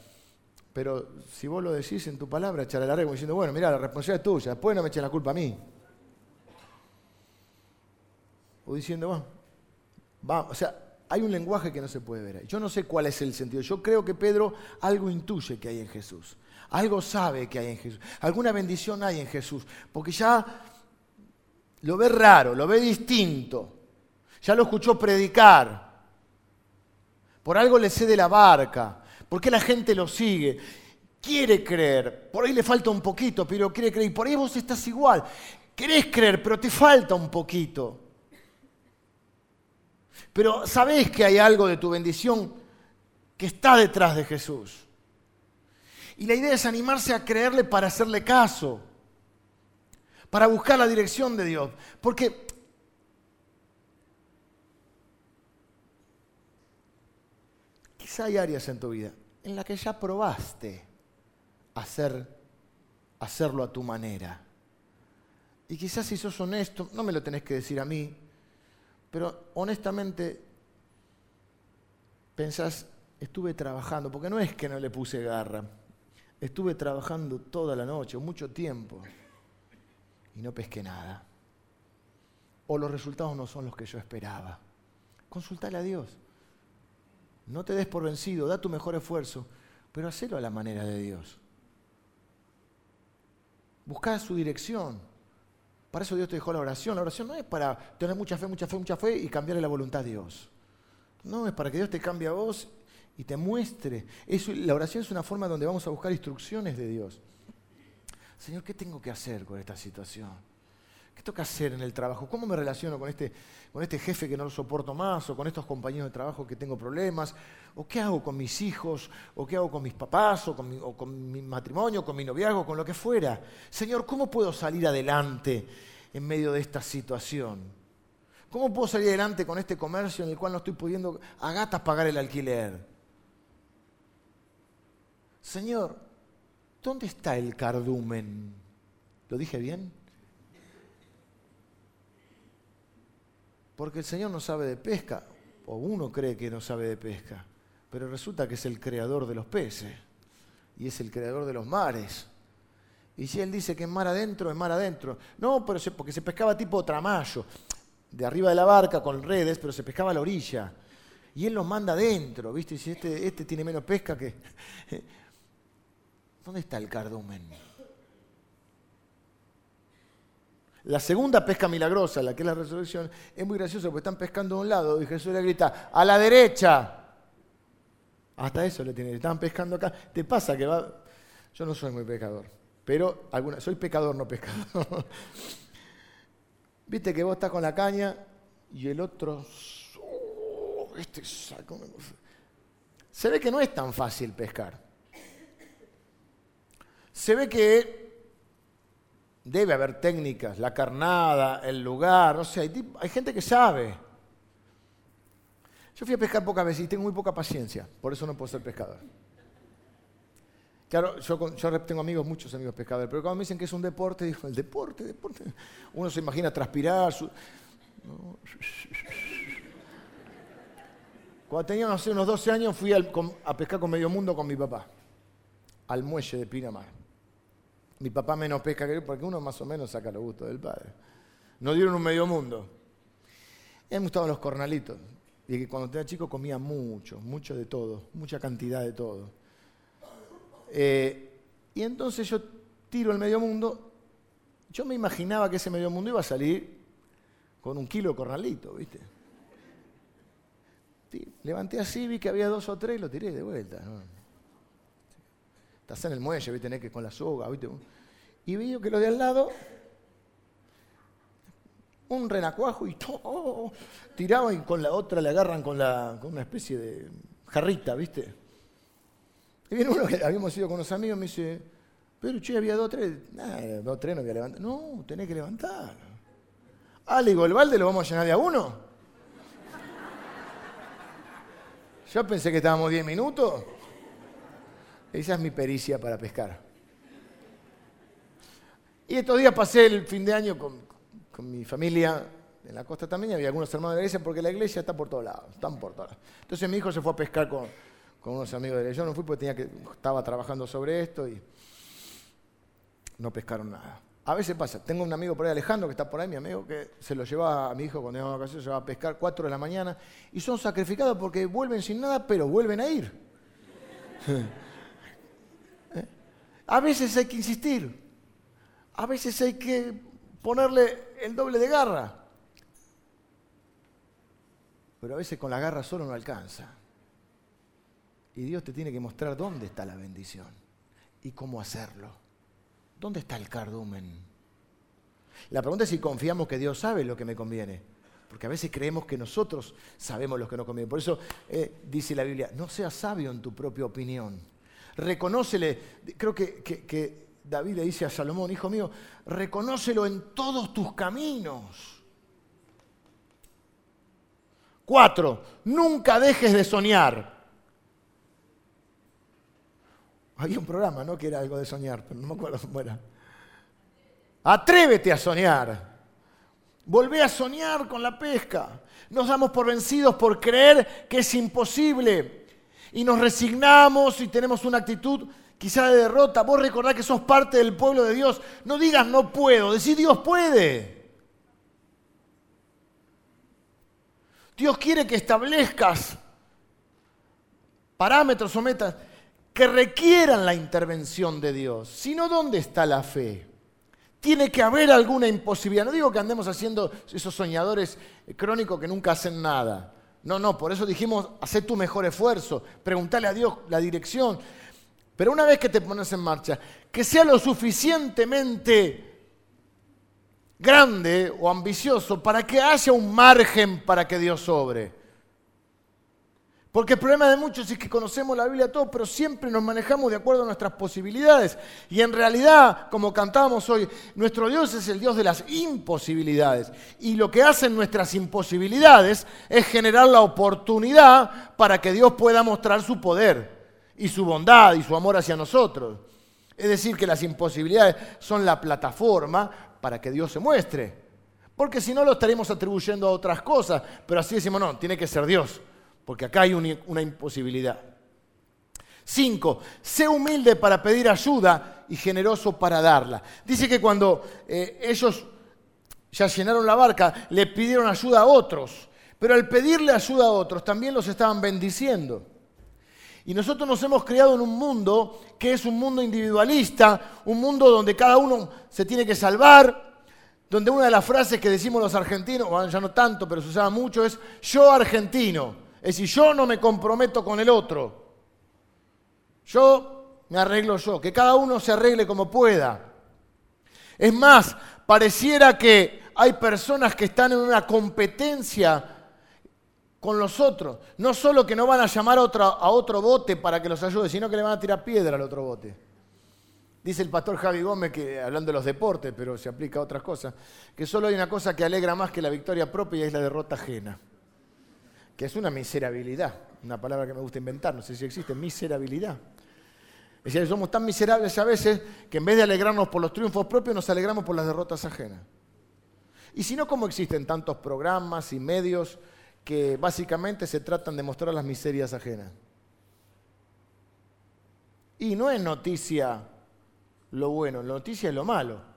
Pero si vos lo decís en tu palabra, echaré la red, como diciendo, bueno, mira, la responsabilidad es tuya, después no me echen la culpa a mí. O diciendo, bueno, vamos, o sea, hay un lenguaje que no se puede ver. Yo no sé cuál es el sentido. Yo creo que Pedro algo intuye que hay en Jesús. Algo sabe que hay en Jesús. Alguna bendición hay en Jesús. Porque ya lo ve raro, lo ve distinto. Ya lo escuchó predicar. Por algo le cede la barca. ¿Por qué la gente lo sigue? Quiere creer. Por ahí le falta un poquito, pero quiere creer. Y por ahí vos estás igual. Querés creer, pero te falta un poquito. Pero sabés que hay algo de tu bendición que está detrás de Jesús. Y la idea es animarse a creerle para hacerle caso, para buscar la dirección de Dios. Porque quizá hay áreas en tu vida en la que ya probaste hacer, hacerlo a tu manera. Y quizás si sos honesto, no me lo tenés que decir a mí, pero honestamente pensás, estuve trabajando, porque no es que no le puse garra, estuve trabajando toda la noche, mucho tiempo, y no pesqué nada. O los resultados no son los que yo esperaba. Consultale a Dios. No te des por vencido, da tu mejor esfuerzo, pero hacelo a la manera de Dios. Busca su dirección. Para eso Dios te dejó la oración. La oración no es para tener mucha fe, mucha fe, mucha fe y cambiarle la voluntad a Dios. No, es para que Dios te cambie a vos y te muestre. la oración es una forma donde vamos a buscar instrucciones de Dios. Señor, ¿qué tengo que hacer con esta situación? ¿Qué que hacer en el trabajo? ¿Cómo me relaciono con este, con este jefe que no lo soporto más? ¿O con estos compañeros de trabajo que tengo problemas? ¿O qué hago con mis hijos? ¿O qué hago con mis papás? ¿O con mi, o con matrimonio? ¿Con mi noviazgo? ¿Con lo que fuera? Señor, ¿cómo puedo salir adelante en medio de esta situación? ¿Cómo puedo salir adelante con este comercio en el cual no estoy pudiendo a gatas pagar el alquiler? Señor, ¿dónde está el cardumen? ¿Lo dije bien? Porque el Señor no sabe de pesca, o uno cree que no sabe de pesca, pero resulta que es el creador de los peces y es el creador de los mares. Y si Él dice que es mar adentro, es mar adentro. No, pero porque se pescaba tipo tramallo, de arriba de la barca con redes, pero se pescaba a la orilla. Y Él los manda adentro, ¿viste? Y si este, este tiene menos pesca que... ¿Dónde está el cardumen? La segunda pesca milagrosa, la que es la resurrección, es muy graciosa porque están pescando a un lado y Jesús le grita, a la derecha. Hasta eso le tiene, estaban pescando acá. Te pasa que va... Yo no soy muy pecador, pero alguna... soy pecador, no pescador. Viste que vos estás con la caña y el otro... Oh, este saco... Se ve que no es tan fácil pescar. Se ve que Debe haber técnicas, la carnada, el lugar, no sé, hay, gente que sabe. Yo fui a pescar pocas veces y tengo muy poca paciencia, por eso no puedo ser pescador. Claro, yo, yo, tengo amigos, muchos amigos pescadores, pero cuando me dicen que es un deporte, digo, el deporte, deporte. Uno se imagina transpirar. Cuando tenía unos 12 años fui a pescar con medio mundo con mi papá, al muelle de Pinamar. Mi papá menos pesca que yo, porque uno más o menos saca los gustos del padre. Nos dieron un medio mundo. Me gustaban los cornalitos. Y que cuando era chico comía mucho, mucho de todo, mucha cantidad de todo. Eh, y entonces yo tiro el medio mundo. Yo me imaginaba que ese medio mundo iba a salir con un kilo de cornalito, ¿viste? levanté así, vi que había dos o tres y lo tiré de vuelta. Estás en el muelle, ¿viste? Tenés que con la soga. Y veo que lo de al lado, un renacuajo y todo, tiraba y con la otra le agarran con, la, una especie de jarrita, ¿viste? Y viene uno que habíamos ido con unos amigos y me dice, pero che, había dos tres. Nah, dos tres no voy a levantar. No, tenés que levantar. Ah, le digo, ¿el balde lo vamos a llenar de a uno? Yo pensé que estábamos diez minutos. Esa es mi pericia para pescar. Y estos días pasé el fin de año con, mi familia en la costa también, había algunos hermanos de la iglesia, porque la iglesia está por todos lados, están por todos lados. Entonces mi hijo se fue a pescar con, unos amigos de la iglesia. Yo no fui porque tenía que, estaba trabajando sobre esto y no pescaron nada. A veces pasa, tengo un amigo por ahí, Alejandro, que está por ahí, mi amigo, que se lo lleva a mi hijo cuando iba a vacaciones, se va a pescar 4 de la mañana y son sacrificados porque vuelven sin nada, pero vuelven a ir. A veces hay que insistir. A veces hay que ponerle el doble de garra. Pero a veces con la garra solo no alcanza. Y Dios te tiene que mostrar dónde está la bendición y cómo hacerlo. ¿Dónde está el cardumen? La pregunta es si confiamos que Dios sabe lo que me conviene. Porque a veces creemos que nosotros sabemos lo que nos conviene. Por eso eh, dice la Biblia, no seas sabio en tu propia opinión reconócele, creo que, David le dice a Salomón, hijo mío, reconócelo en todos tus caminos. Cuatro, nunca dejes de soñar. Había un programa, ¿no? Que era algo de soñar, pero no me acuerdo cómo era. Atrévete a soñar. Volvé a soñar con la pesca. Nos damos por vencidos por creer que es imposible. Y nos resignamos y tenemos una actitud quizá de derrota. Vos recordás que sos parte del pueblo de Dios. No digas no puedo, decís Dios puede. Dios quiere que establezcas parámetros o metas que requieran la intervención de Dios. Si no, ¿dónde está la fe? Tiene que haber alguna imposibilidad. No digo que andemos haciendo esos soñadores crónicos que nunca hacen nada. No, no, por eso dijimos, haz tu mejor esfuerzo, preguntale a Dios la dirección. Pero una vez que te pones en marcha, que sea lo suficientemente grande o ambicioso para que haya un margen para que Dios sobre. Porque el problema de muchos es que conocemos la Biblia todo, pero siempre nos manejamos de acuerdo a nuestras posibilidades. Y en realidad, como cantábamos hoy, nuestro Dios es el Dios de las imposibilidades. Y lo que hacen nuestras imposibilidades es generar la oportunidad para que Dios pueda mostrar su poder y su bondad y su amor hacia nosotros. Es decir, que las imposibilidades son la plataforma para que Dios se muestre. Porque si no lo estaremos atribuyendo a otras cosas, pero así decimos, no, tiene que ser Dios porque acá hay una imposibilidad. Cinco, sé humilde para pedir ayuda y generoso para darla. Dice que cuando eh, ellos ya llenaron la barca, le pidieron ayuda a otros, pero al pedirle ayuda a otros también los estaban bendiciendo. Y nosotros nos hemos creado en un mundo que es un mundo individualista, un mundo donde cada uno se tiene que salvar, donde una de las frases que decimos los argentinos, ya no tanto, pero se usaba mucho, es yo argentino. Es decir, yo no me comprometo con el otro. Yo me arreglo yo, que cada uno se arregle como pueda. Es más, pareciera que hay personas que están en una competencia con los otros. No solo que no van a llamar a, a otro bote para que los ayude, sino que le van a tirar piedra al otro bote. Dice el pastor Javi Gómez, que hablando de los deportes, pero se aplica a otras cosas, que solo hay una cosa que alegra más que la victoria propia y es la derrota ajena que es una miserabilidad, una palabra que me gusta inventar, no sé si existe, miserabilidad. Es decir, somos tan miserables a veces que en vez de alegrarnos por los triunfos propios, nos alegramos por las derrotas ajenas. Y si no, ¿cómo existen tantos programas y medios que básicamente se tratan de mostrar las miserias ajenas? Y no es noticia lo bueno, la noticia es lo malo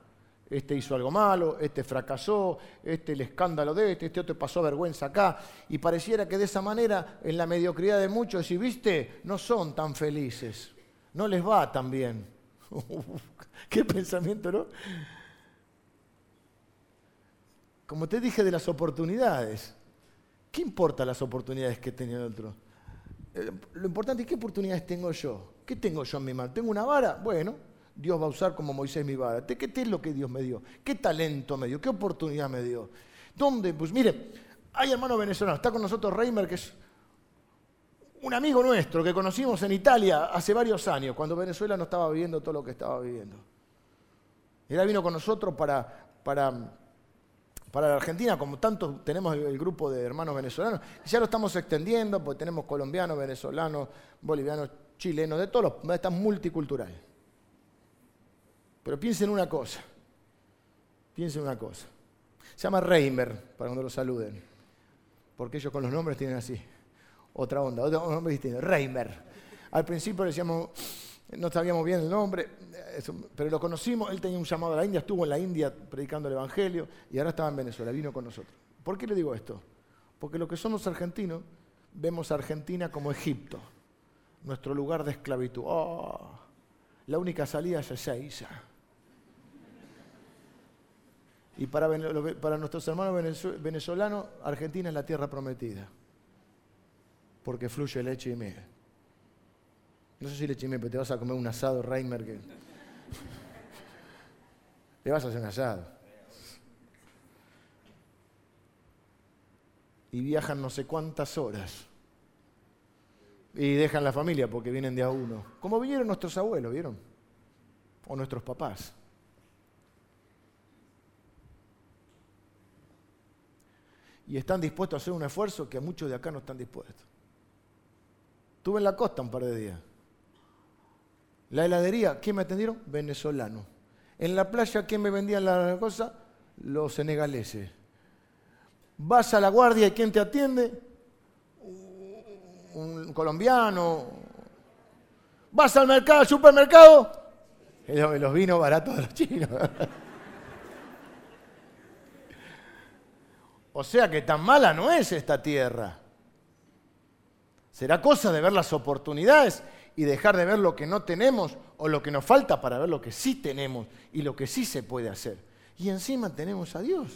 este hizo algo malo, este fracasó, este el escándalo de este, este otro pasó vergüenza acá. Y pareciera que de esa manera, en la mediocridad de muchos, si viste, no son tan felices, no les va tan bien. Qué pensamiento, ¿no? Como te dije de las oportunidades, ¿qué importa las oportunidades que tenía el otro? Eh, lo importante es qué oportunidades tengo yo. ¿Qué tengo yo en mi mano? ¿Tengo una vara? Bueno, Dios va a usar como Moisés mi vara. ¿Qué, es lo que Dios me dio? ¿Qué talento me dio? ¿Qué oportunidad me dio? ¿Dónde? Pues mire, hay hermano venezolano, está con nosotros Reimer, que es un amigo nuestro que conocimos en Italia hace varios años, cuando Venezuela no estaba viviendo todo lo que estaba viviendo. Él vino con nosotros para, para, para la Argentina, como tanto tenemos el, grupo de hermanos venezolanos, ya lo estamos extendiendo, porque tenemos colombianos, venezolanos, bolivianos, chilenos, de todos los, está multicultural. Pero piensen una cosa. Piensen una cosa. Se llama Reimer, para cuando lo saluden. Porque ellos con los nombres tienen así. Otra onda, otro nombre distinto. Reimer. Al principio decíamos, no sabíamos bien el nombre, pero lo conocimos. Él tenía un llamado a la India, estuvo en la India predicando el Evangelio y ahora estaba en Venezuela, vino con nosotros. ¿Por qué le digo esto? Porque lo que somos argentinos, vemos a Argentina como Egipto, nuestro lugar de esclavitud. Oh, la única salida es Ezeiza. Y para, nuestros hermanos venezolanos, Argentina es la tierra prometida. Porque fluye leche y miel. No sé si leche y miel, pero te vas a comer un asado, Reimer, que... Te vas a hacer un asado. Y viajan no sé cuántas horas. Y dejan la familia porque vienen de a uno. Como vinieron nuestros abuelos, ¿vieron? O nuestros papás. Y están dispuestos a hacer un esfuerzo que muchos de acá no están dispuestos. Estuve en la costa un par de días. La heladería, ¿quién me atendieron? Venezolano. En la playa, ¿quién me vendían la cosa? Los senegaleses. Vas a la guardia y ¿quién te atiende? Un colombiano. Vas al mercado, al supermercado. Los vinos baratos de los chinos. O sea que tan mala no es esta tierra. Será cosa de ver las oportunidades y dejar de ver lo que no tenemos o lo que nos falta para ver lo que sí tenemos y lo que sí se puede hacer. Y encima tenemos a Dios.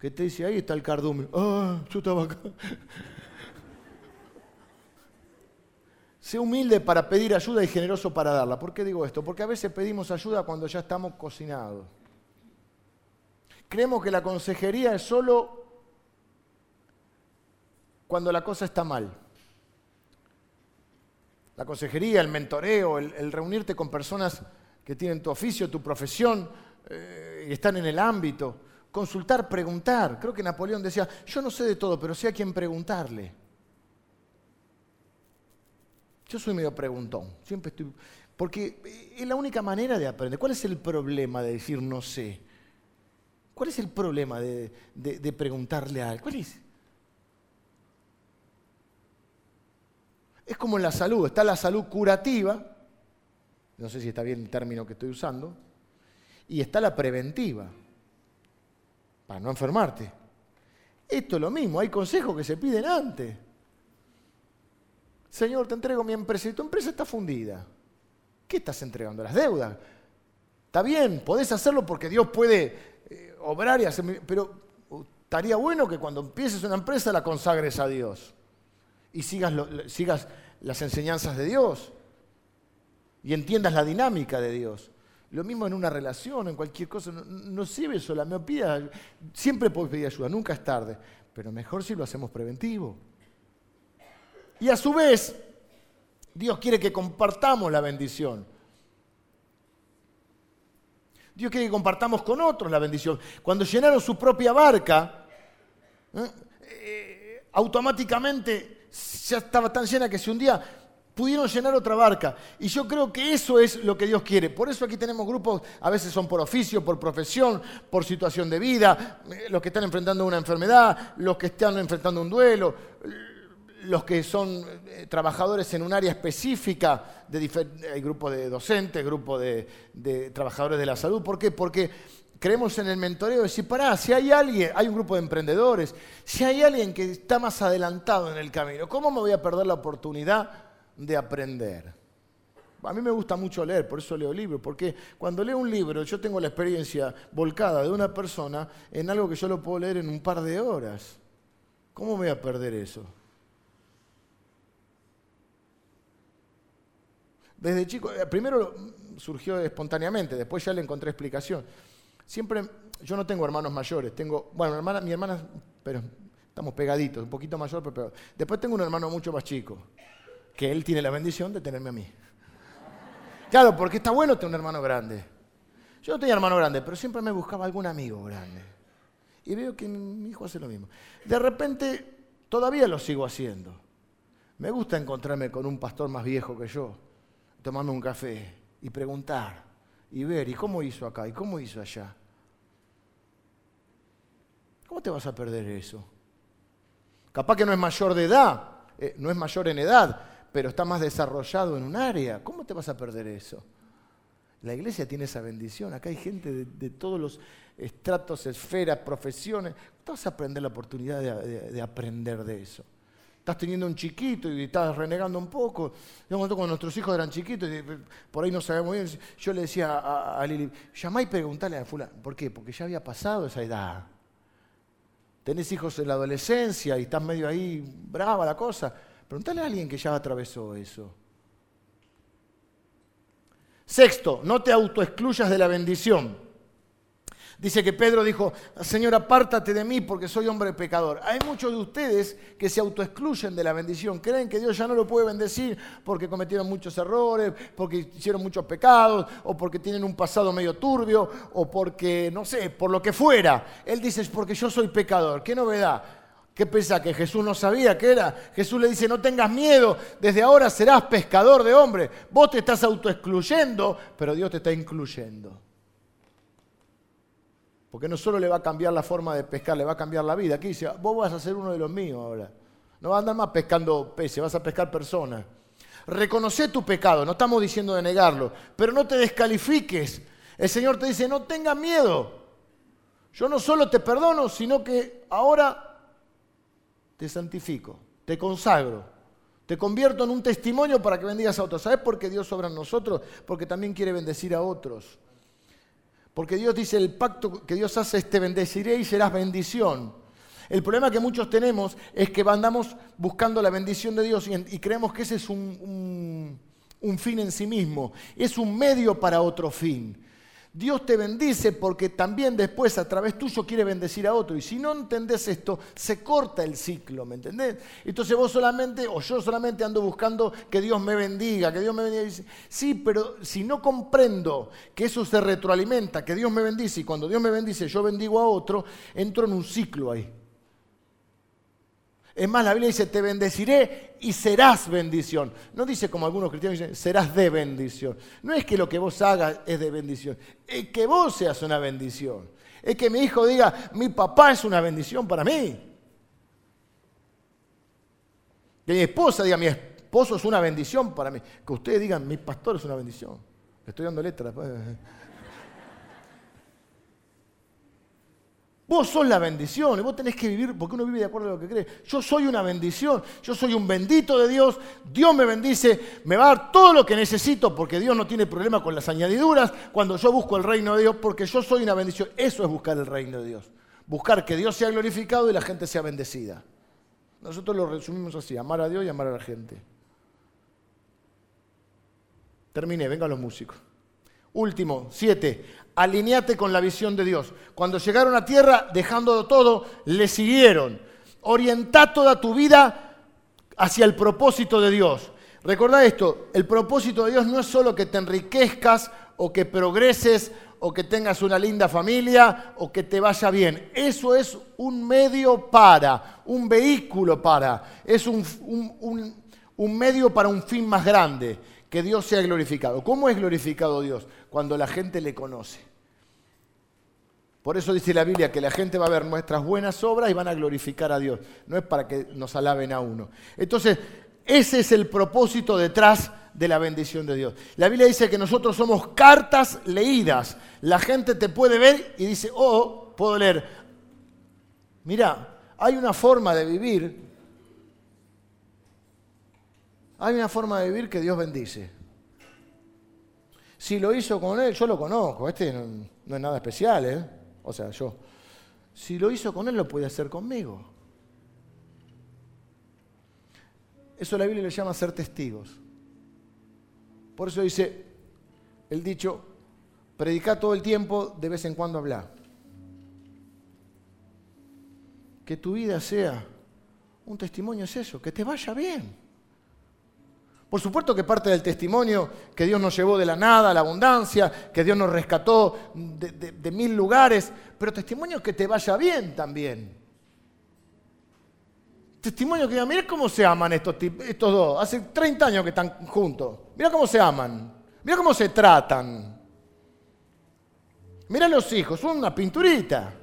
Que te dice, ahí está el cardumen. Ah, yo estaba acá. sé humilde para pedir ayuda y generoso para darla. ¿Por qué digo esto? Porque a veces pedimos ayuda cuando ya estamos cocinados. Creemos que la consejería es solo cuando la cosa está mal. La consejería, el mentoreo, el, reunirte con personas que tienen tu oficio, tu profesión eh, y están en el ámbito. Consultar, preguntar. Creo que Napoleón decía, yo no sé de todo, pero sé a quién preguntarle. Yo soy medio preguntón, siempre estoy... Porque es la única manera de aprender. ¿Cuál es el problema de decir no sé? ¿Cuál es el problema de, preguntarle a alguien? ¿Cuál es? Es como en la salud, está la salud curativa, no sé si está bien el término que estoy usando, y está la preventiva, para no enfermarte. Esto es lo mismo, hay consejos que se piden antes. Señor, te entrego mi empresa y tu empresa está fundida. ¿Qué estás entregando? Las deudas. Está bien, podés hacerlo porque Dios puede obrar y hacer... Pero uh, estaría bueno que cuando empieces una empresa la consagres a Dios y sigas, las enseñanzas de Dios y entiendas la dinámica de Dios. Lo mismo en una relación, en cualquier cosa. No, sirve solo me pida. Siempre puedes pedir ayuda, nunca es tarde. Pero mejor si lo hacemos preventivo. Y a su vez, Dios quiere que compartamos la bendición. Dios quiere que compartamos con otros la bendición. Cuando llenaron su propia barca, ¿eh? Eh, automáticamente ya estaba tan llena que se hundía, pudieron llenar otra barca. Y yo creo que eso es lo que Dios quiere. Por eso aquí tenemos grupos, a veces son por oficio, por profesión, por situación de vida, eh, los que están enfrentando una enfermedad, los que están enfrentando un duelo los que son eh, trabajadores en un área específica, de hay grupos de docentes, grupos de, trabajadores de la salud. ¿Por qué? Porque creemos en el mentoreo, decir, pará, si hay alguien, hay un grupo de emprendedores, si hay alguien que está más adelantado en el camino, ¿cómo me voy a perder la oportunidad de aprender? A mí me gusta mucho leer, por eso leo libros, porque cuando leo un libro yo tengo la experiencia volcada de una persona en algo que yo lo puedo leer en un par de horas. ¿Cómo me voy a perder eso? Desde chico, eh, primero surgió espontáneamente, después ya le encontré explicación. Siempre, yo no tengo hermanos mayores, tengo, bueno, mi hermana, pero estamos pegaditos, un poquito mayor, pero peor. Después tengo un hermano mucho más chico, que él tiene la bendición de tenerme a mí. Claro, porque está bueno tener un hermano grande. Yo no tenía hermano grande, pero siempre me buscaba algún amigo grande. Y veo que mi hijo hace lo mismo. De repente, todavía lo sigo haciendo. Me gusta encontrarme con un pastor más viejo que yo tomarme un café y preguntar y ver, ¿y cómo hizo acá? ¿Y cómo hizo allá? ¿Cómo te vas a perder eso? Capaz que no es mayor de edad, eh, no es mayor en edad, pero está más desarrollado en un área. ¿Cómo te vas a perder eso? La iglesia tiene esa bendición. Acá hay gente de, todos los estratos, esferas, profesiones. ¿Cómo vas a aprender la oportunidad de aprender de eso? Estás teniendo un chiquito y estás renegando un poco. Yo cuando nuestros hijos eran chiquitos, y por ahí no sabemos bien, yo le decía a, Lili, llamá y preguntale a fulano. ¿Por qué? Porque ya había pasado esa edad. Tenés hijos en la adolescencia y estás medio ahí brava la cosa. Preguntale a alguien que ya atravesó eso. Sexto, no te autoexcluyas de la bendición. Dice que Pedro dijo, Señor, apártate de mí porque soy hombre pecador. Hay muchos de ustedes que se autoexcluyen de la bendición, creen que Dios ya no lo puede bendecir porque cometieron muchos errores, porque hicieron muchos pecados, o porque tienen un pasado medio turbio, o porque, no sé, por lo que fuera. Él dice, es porque yo soy pecador. ¿Qué novedad? ¿Qué pensás? ¿Que Jesús no sabía qué era? Jesús le dice, no tengas miedo, desde ahora serás pescador de hombres. Vos te estás autoexcluyendo, pero Dios te está incluyendo. Porque no solo le va a cambiar la forma de pescar, le va a cambiar la vida. Aquí dice, vos vas a ser uno de los míos ahora. No vas a andar más pescando peces, vas a pescar personas. Reconoce tu pecado, no estamos diciendo de negarlo, pero no te descalifiques. El Señor te dice, no tengas miedo. Yo no solo te perdono, sino que ahora te santifico, te consagro, te convierto en un testimonio para que bendigas a otros. ¿Sabes por qué Dios obra en nosotros? Porque también quiere bendecir a otros. Porque Dios dice, el pacto que Dios hace es te bendeciré y serás bendición. El problema que muchos tenemos es que andamos buscando la bendición de Dios y, creemos que ese es un fin en sí mismo. Es un medio para otro fin. Dios te bendice porque también después a través tuyo quiere bendecir a otro. Y si no entendés esto, se corta el ciclo, ¿me entendés? Entonces vos solamente, o yo solamente ando buscando que Dios me bendiga, que Dios me bendiga. Sí, pero si no comprendo que eso se retroalimenta, que Dios me bendice y cuando Dios me bendice yo bendigo a otro, entro en un ciclo ahí. Es más, la Biblia dice, te bendeciré y serás bendición. No dice como algunos cristianos dicen, serás de bendición. No es que lo que vos hagas es de bendición, es que vos seas una bendición. Es que mi hijo diga, mi papá es una bendición para mí. Que mi esposa diga, mi esposo es una bendición para mí. Que ustedes digan, mi pastor es una bendición. estoy dando letras. Vos sos la bendición y vos tenés que vivir, porque uno vive de acuerdo a lo que cree. Yo soy una bendición, yo soy un bendito de Dios, Dios me bendice, me va a dar todo lo que necesito, porque Dios no tiene problema con las añadiduras cuando yo busco el reino de Dios, porque yo soy una bendición. Eso es buscar el reino de Dios. Buscar que Dios sea glorificado y la gente sea bendecida. Nosotros lo resumimos así, amar a Dios y amar a la gente. Terminé, vengan los músicos. Último, siete, alineate con la visión de Dios. Cuando llegaron a tierra, dejándolo todo, le siguieron. Orienta toda tu vida hacia el propósito de Dios. Recordá esto, el propósito de Dios no es solo que te enriquezcas o que progreses o que tengas una linda familia o que te vaya bien. Eso es un medio para, un vehículo para, es un, un medio para un fin más grande que Dios sea glorificado. ¿Cómo es glorificado Dios? Cuando la gente le conoce. Por eso dice la Biblia que la gente va a ver nuestras buenas obras y van a glorificar a Dios. No es para que nos alaben a uno. Entonces, ese es el propósito detrás de la bendición de Dios. La Biblia dice que nosotros somos cartas leídas. La gente te puede ver y dice, oh, puedo leer. Mira, hay una forma de vivir hay una forma de vivir que Dios bendice. Si lo hizo con él, yo lo conozco, este no, es nada especial, ¿eh? O sea, yo. Si lo hizo con él, lo puede hacer conmigo. Eso la Biblia le llama ser testigos. Por eso dice el dicho, predica todo el tiempo, de vez en cuando habla. Que tu vida sea un testimonio es eso, que te vaya bien. Por supuesto que parte del testimonio que Dios nos llevó de la nada a la abundancia, que Dios nos rescató de, mil lugares, pero testimonio que te vaya bien también. Testimonio que mira cómo se aman estos, dos, hace 30 años que están juntos, mira cómo se aman, mira cómo se tratan. Mira los hijos, son una pinturita.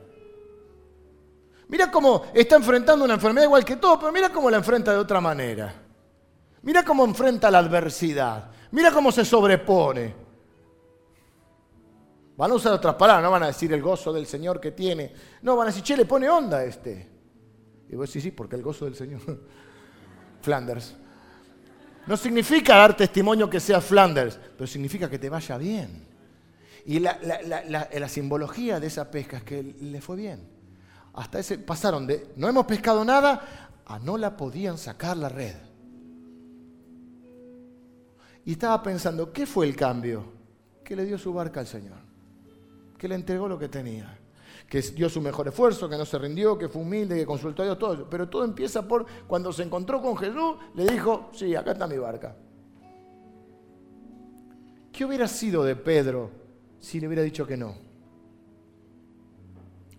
Mira cómo está enfrentando una enfermedad igual que todo, pero mira cómo la enfrenta de otra manera. Mira cómo enfrenta la adversidad. Mira cómo se sobrepone. Van a usar otras palabras, no van a decir el gozo del Señor que tiene. No, van a decir, che, le pone onda a este. Y vos decís, sí, porque el gozo del Señor. Flanders. No significa dar testimonio que sea Flanders, pero significa que te vaya bien. Y la, la, simbología de esa pesca es que le fue bien. Hasta ese pasaron de no hemos pescado nada a no la podían sacar la red. Y estaba pensando, ¿qué fue el cambio? Que le dio su barca al Señor, que le entregó lo que tenía, que dio su mejor esfuerzo, que no se rindió, que fue humilde, que consultó a Dios, todo. Pero todo empieza por cuando se encontró con Jesús, le dijo, sí, acá está mi barca. ¿Qué hubiera sido de Pedro si le hubiera dicho que no?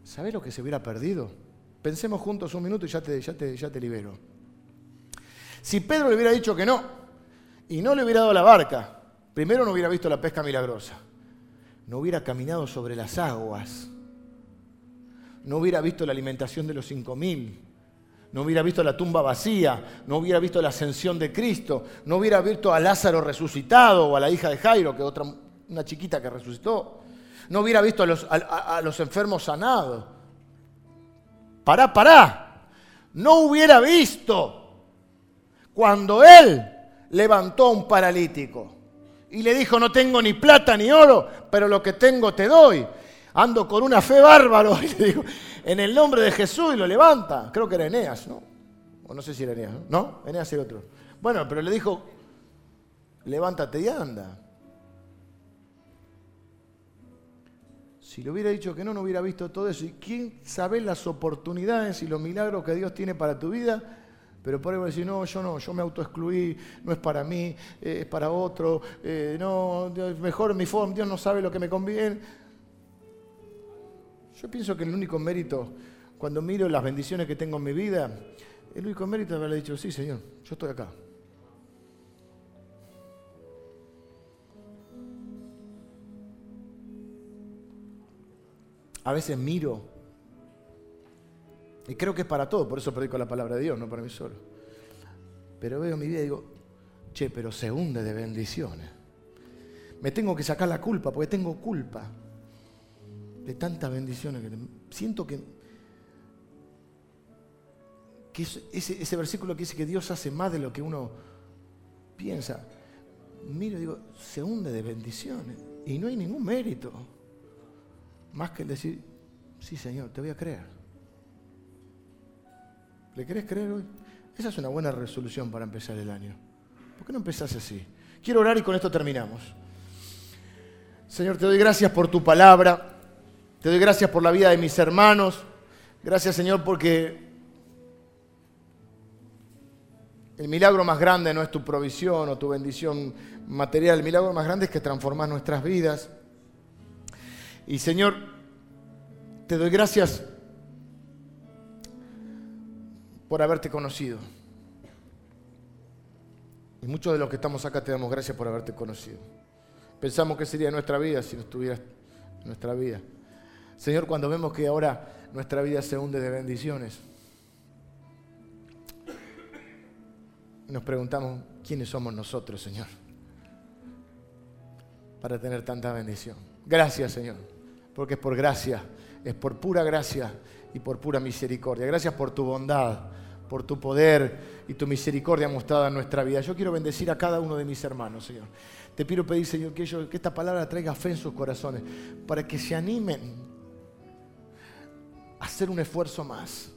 ¿Sabes lo que se hubiera perdido? Pensemos juntos un minuto y ya te, ya te, ya te libero. Si Pedro le hubiera dicho que no y no le hubiera dado la barca, primero no hubiera visto la pesca milagrosa, no hubiera caminado sobre las aguas, no hubiera visto la alimentación de los cinco mil, no hubiera visto la tumba vacía, no hubiera visto la ascensión de Cristo, no hubiera visto a Lázaro resucitado o a la hija de Jairo, que otra, una chiquita que resucitó, no hubiera visto a los, a los enfermos sanados. Pará, pará, no hubiera visto cuando él levantó a un paralítico y le dijo, no tengo ni plata ni oro, pero lo que tengo te doy. Ando con una fe bárbaro. Y le dijo, en el nombre de Jesús y lo levanta. Creo que era Eneas, ¿no? O no sé si era Eneas, ¿no? ¿No? Eneas era otro. Bueno, pero le dijo, levántate y anda. Si le hubiera dicho que no, no hubiera visto todo eso. ¿Y quién sabe las oportunidades y los milagros que Dios tiene para tu vida? Pero por ahí va a decir, no, yo no, yo me autoexcluí, no es para mí, eh, es para otro, eh, no, mejor mi forma, Dios no sabe lo que me conviene. Yo pienso que el único mérito, cuando miro las bendiciones que tengo en mi vida, el único mérito es haberle dicho, sí, Señor, yo estoy acá. A veces miro y creo que es para todo, por eso predico la palabra de Dios, no para mí solo. Pero veo mi vida y digo, che, pero se hunde de bendiciones. Me tengo que sacar la culpa, porque tengo culpa de tantas bendiciones siento que, que ese, ese versículo que dice que Dios hace más de lo que uno piensa. Miro y digo, se hunde de bendiciones y no hay ningún mérito. Más que el decir, sí Señor, te voy a creer. ¿Le querés creer hoy? Esa es una buena resolución para empezar el año. ¿Por qué no empezás así? Quiero orar y con esto terminamos. Señor, te doy gracias por tu palabra. Te doy gracias por la vida de mis hermanos. Gracias, Señor, porque el milagro más grande no es tu provisión o tu bendición material. El milagro más grande es que transformas nuestras vidas. Y, Señor, te doy gracias por haberte conocido. Y muchos de los que estamos acá te damos gracias por haberte conocido. Pensamos que sería nuestra vida si no estuvieras en nuestra vida. Señor, cuando vemos que ahora nuestra vida se hunde de bendiciones, nos preguntamos quiénes somos nosotros, Señor, para tener tanta bendición. Gracias, Señor, porque es por gracia, es por pura gracia y por pura misericordia. Gracias por tu bondad, por tu poder y tu misericordia mostrada en nuestra vida. Yo quiero bendecir a cada uno de mis hermanos, Señor. Te pido pedir, Señor, que, esta palabra traiga fe en sus corazones, para que se animen a hacer un esfuerzo más.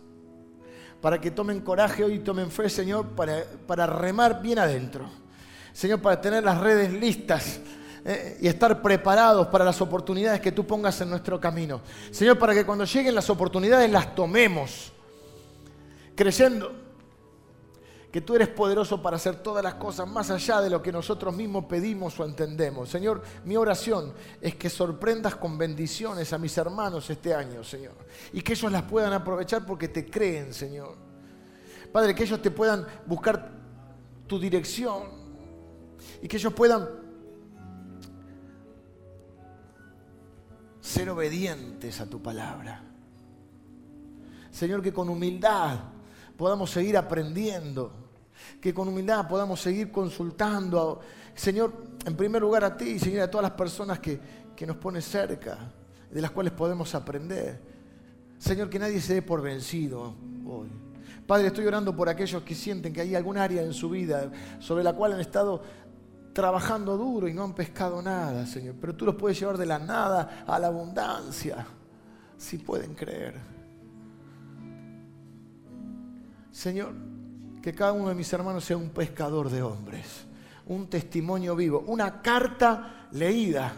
Para que tomen coraje hoy y tomen fe, Señor, para, para remar bien adentro. Señor, para tener las redes listas eh, y estar preparados para las oportunidades que tú pongas en nuestro camino. Señor, para que cuando lleguen las oportunidades las tomemos, creyendo que tú eres poderoso para hacer todas las cosas más allá de lo que nosotros mismos pedimos o entendemos. Señor, mi oración es que sorprendas con bendiciones a mis hermanos este año, Señor, y que ellos las puedan aprovechar porque te creen, Señor. Padre, que ellos te puedan buscar tu dirección y que ellos puedan ser obedientes a tu palabra. Señor, que con humildad podamos seguir aprendiendo, que con humildad podamos seguir consultando, Señor, en primer lugar a ti, Señor, a todas las personas que, que nos pones cerca, de las cuales podemos aprender. Señor, que nadie se dé por vencido hoy. Padre, estoy orando por aquellos que sienten que hay algún área en su vida sobre la cual han estado trabajando duro y no han pescado nada, Señor. Pero tú los puedes llevar de la nada a la abundancia, si pueden creer. Señor, que cada uno de mis hermanos sea un pescador de hombres, un testimonio vivo, una carta leída,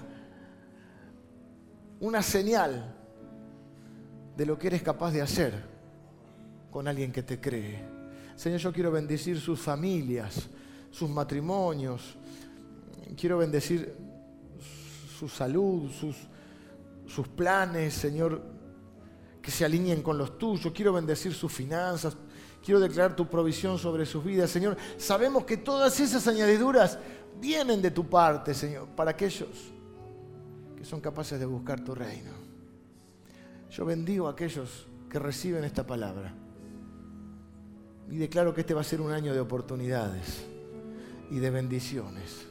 una señal de lo que eres capaz de hacer con alguien que te cree. Señor, yo quiero bendecir sus familias, sus matrimonios, quiero bendecir su salud, sus, sus planes, Señor. que se alineen con los tuyos, quiero bendecir sus finanzas, quiero declarar tu provisión sobre sus vidas, Señor. Sabemos que todas esas añadiduras vienen de tu parte, Señor, para aquellos que son capaces de buscar tu reino. Yo bendigo a aquellos que reciben esta palabra y declaro que este va a ser un año de oportunidades y de bendiciones.